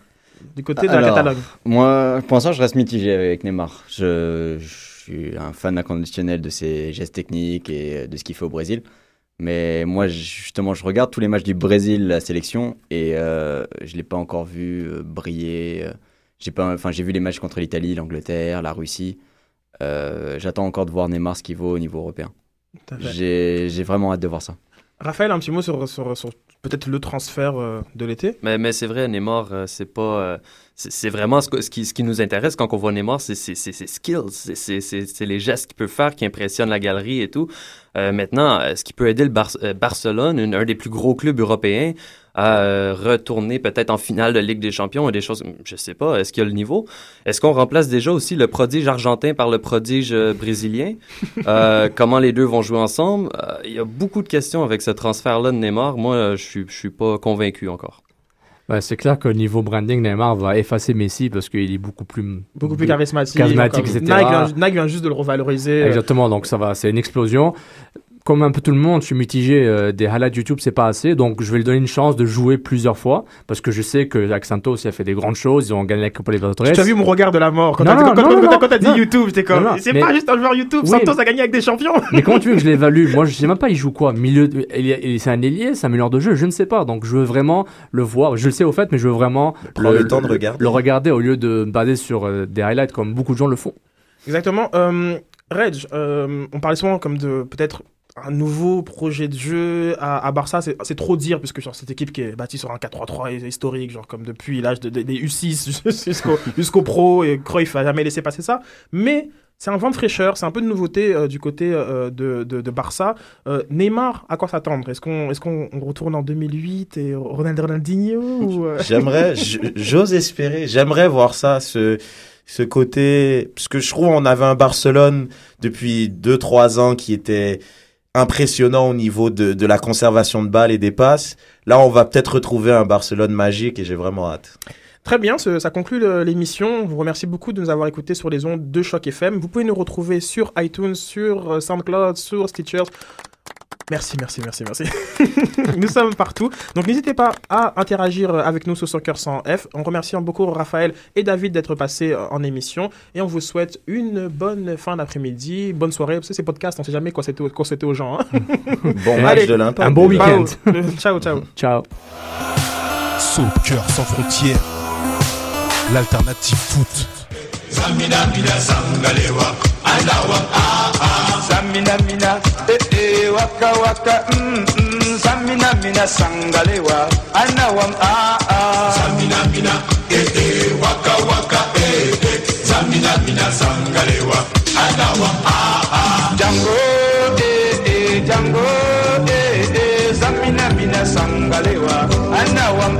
du côté de la Alors, Catalogne. Moi, pour l'instant, je reste mitigé avec Neymar. Je, je suis un fan inconditionnel de ses gestes techniques et de ce qu'il fait au Brésil. Mais moi, justement, je regarde tous les matchs du Brésil, la sélection, et euh, je ne l'ai pas encore vu briller. J'ai enfin, vu les matchs contre l'Italie, l'Angleterre, la Russie. J'attends encore de voir Neymar ce qu'il vaut au niveau européen. J'ai j'ai vraiment hâte de voir ça. Raphaël, un petit mot sur, sur- sur peut-être le transfert euh, de l'été Mais, mais c'est vrai, Neymar, euh, c'est pas. euh, c'est c'est vraiment ce, que- ce qui, ce qui nous intéresse quand on voit Neymar, c'est c'est- c'est ses skills, c'est- c'est c'est- c'est les gestes qu'il peut faire qui impressionnent la galerie et tout. Euh, maintenant, ce qui peut aider le Bar- Barcelone, une- un des plus gros clubs européens, à euh, retourner peut-être en finale de Ligue des Champions et des choses. Je sais pas, est-ce qu'il y a le niveau? Est-ce qu'on remplace déjà aussi le prodige argentin par le prodige euh, brésilien? Euh, Comment les deux vont jouer ensemble? Euh, Il y a beaucoup de questions avec ce transfert-là de Neymar. Moi, je suis, je suis pas convaincu encore. Ouais, c'est clair qu'au niveau branding, Neymar va effacer Messi parce qu'il est beaucoup plus. Beaucoup plus charismatique. Charismatique, comme- etc. Nike vient, Nike vient juste de le revaloriser. Exactement, donc ça va, c'est une explosion. Comme un peu tout le monde, je suis mitigé. euh, des highlights YouTube, c'est pas assez. Donc, je vais lui donner une chance de jouer plusieurs fois. Parce que je sais que Jack Santos, il a fait des grandes choses. Ils ont gagné la Copa Libertadores. Tu as vu mon regard de la mort quand t'as dit non. YouTube, j'étais comme, Non, non, c'est mais- pas juste un joueur YouTube, Oui, Santos a gagné avec des champions. Mais comment tu veux que je l'évalue? Moi, je sais même pas, il joue quoi? Milieu, de- c'est un ailier, c'est un meneur de jeu, je ne sais pas. Donc, je veux vraiment le voir. Je le sais au fait, mais je veux vraiment Prends le temps de regarder. le regarder au lieu de me baser sur euh, des highlights comme beaucoup de gens le font. Exactement. Euh, Reg, euh, on parlait souvent comme de peut-être un nouveau projet de jeu à, à Barça. C'est trop dire, puisque genre, cette équipe qui est bâtie sur un 4-3-3 historique, genre comme depuis l'âge de- de- des U6 jusqu'au jusqu'au pro, et Cruyff a jamais laissé passer ça. Mais c'est un vent de fraîcheur, c'est un peu de nouveauté euh, du côté euh, de, de, de Barça. Euh, Neymar, à quoi s'attendre? Est-ce qu'on est qu'on on retourne en 2008 et Ronaldo Ronaldinho euh, J'aimerais, j'ose espérer, j'aimerais voir ça, ce, ce côté, parce que je trouve on avait un Barcelone depuis 2-3 ans qui était impressionnant au niveau de, de la conservation de balles et des passes. Là, on va peut-être retrouver un Barcelone magique et j'ai vraiment hâte. Très bien, ça conclut l'émission. Je vous remercie beaucoup de nous avoir écoutés sur les ondes de Choc FM. Vous pouvez nous retrouver sur iTunes, sur euh, SoundCloud, sur Stitcher. Merci, merci, merci, merci. nous sommes partout. Donc n'hésitez pas à interagir avec nous sur Soccer 100F. On remercie beaucoup Raphaël et David d'être passés euh, en émission. Et on vous souhaite une bonne fin d'après-midi, bonne soirée. Parce que ces podcasts, on sait jamais quoi c'était quoi c'était aux gens. hein. Bon match allez, de l'impact. un bon week-end. ciao, ciao. Ciao. Soccer sans frontières, l'alternative foot. Mina ah ah. Samina mina, eh eh, waka waka, mm mm. Samina mina sangalewa, anawam ah ah. Samina mina, eh eh, waka waka, eh eh. Samina mina sangalewa, anawam ah ah. Django, eh eh, Django, eh eh. Samina mina sangalewa, anawam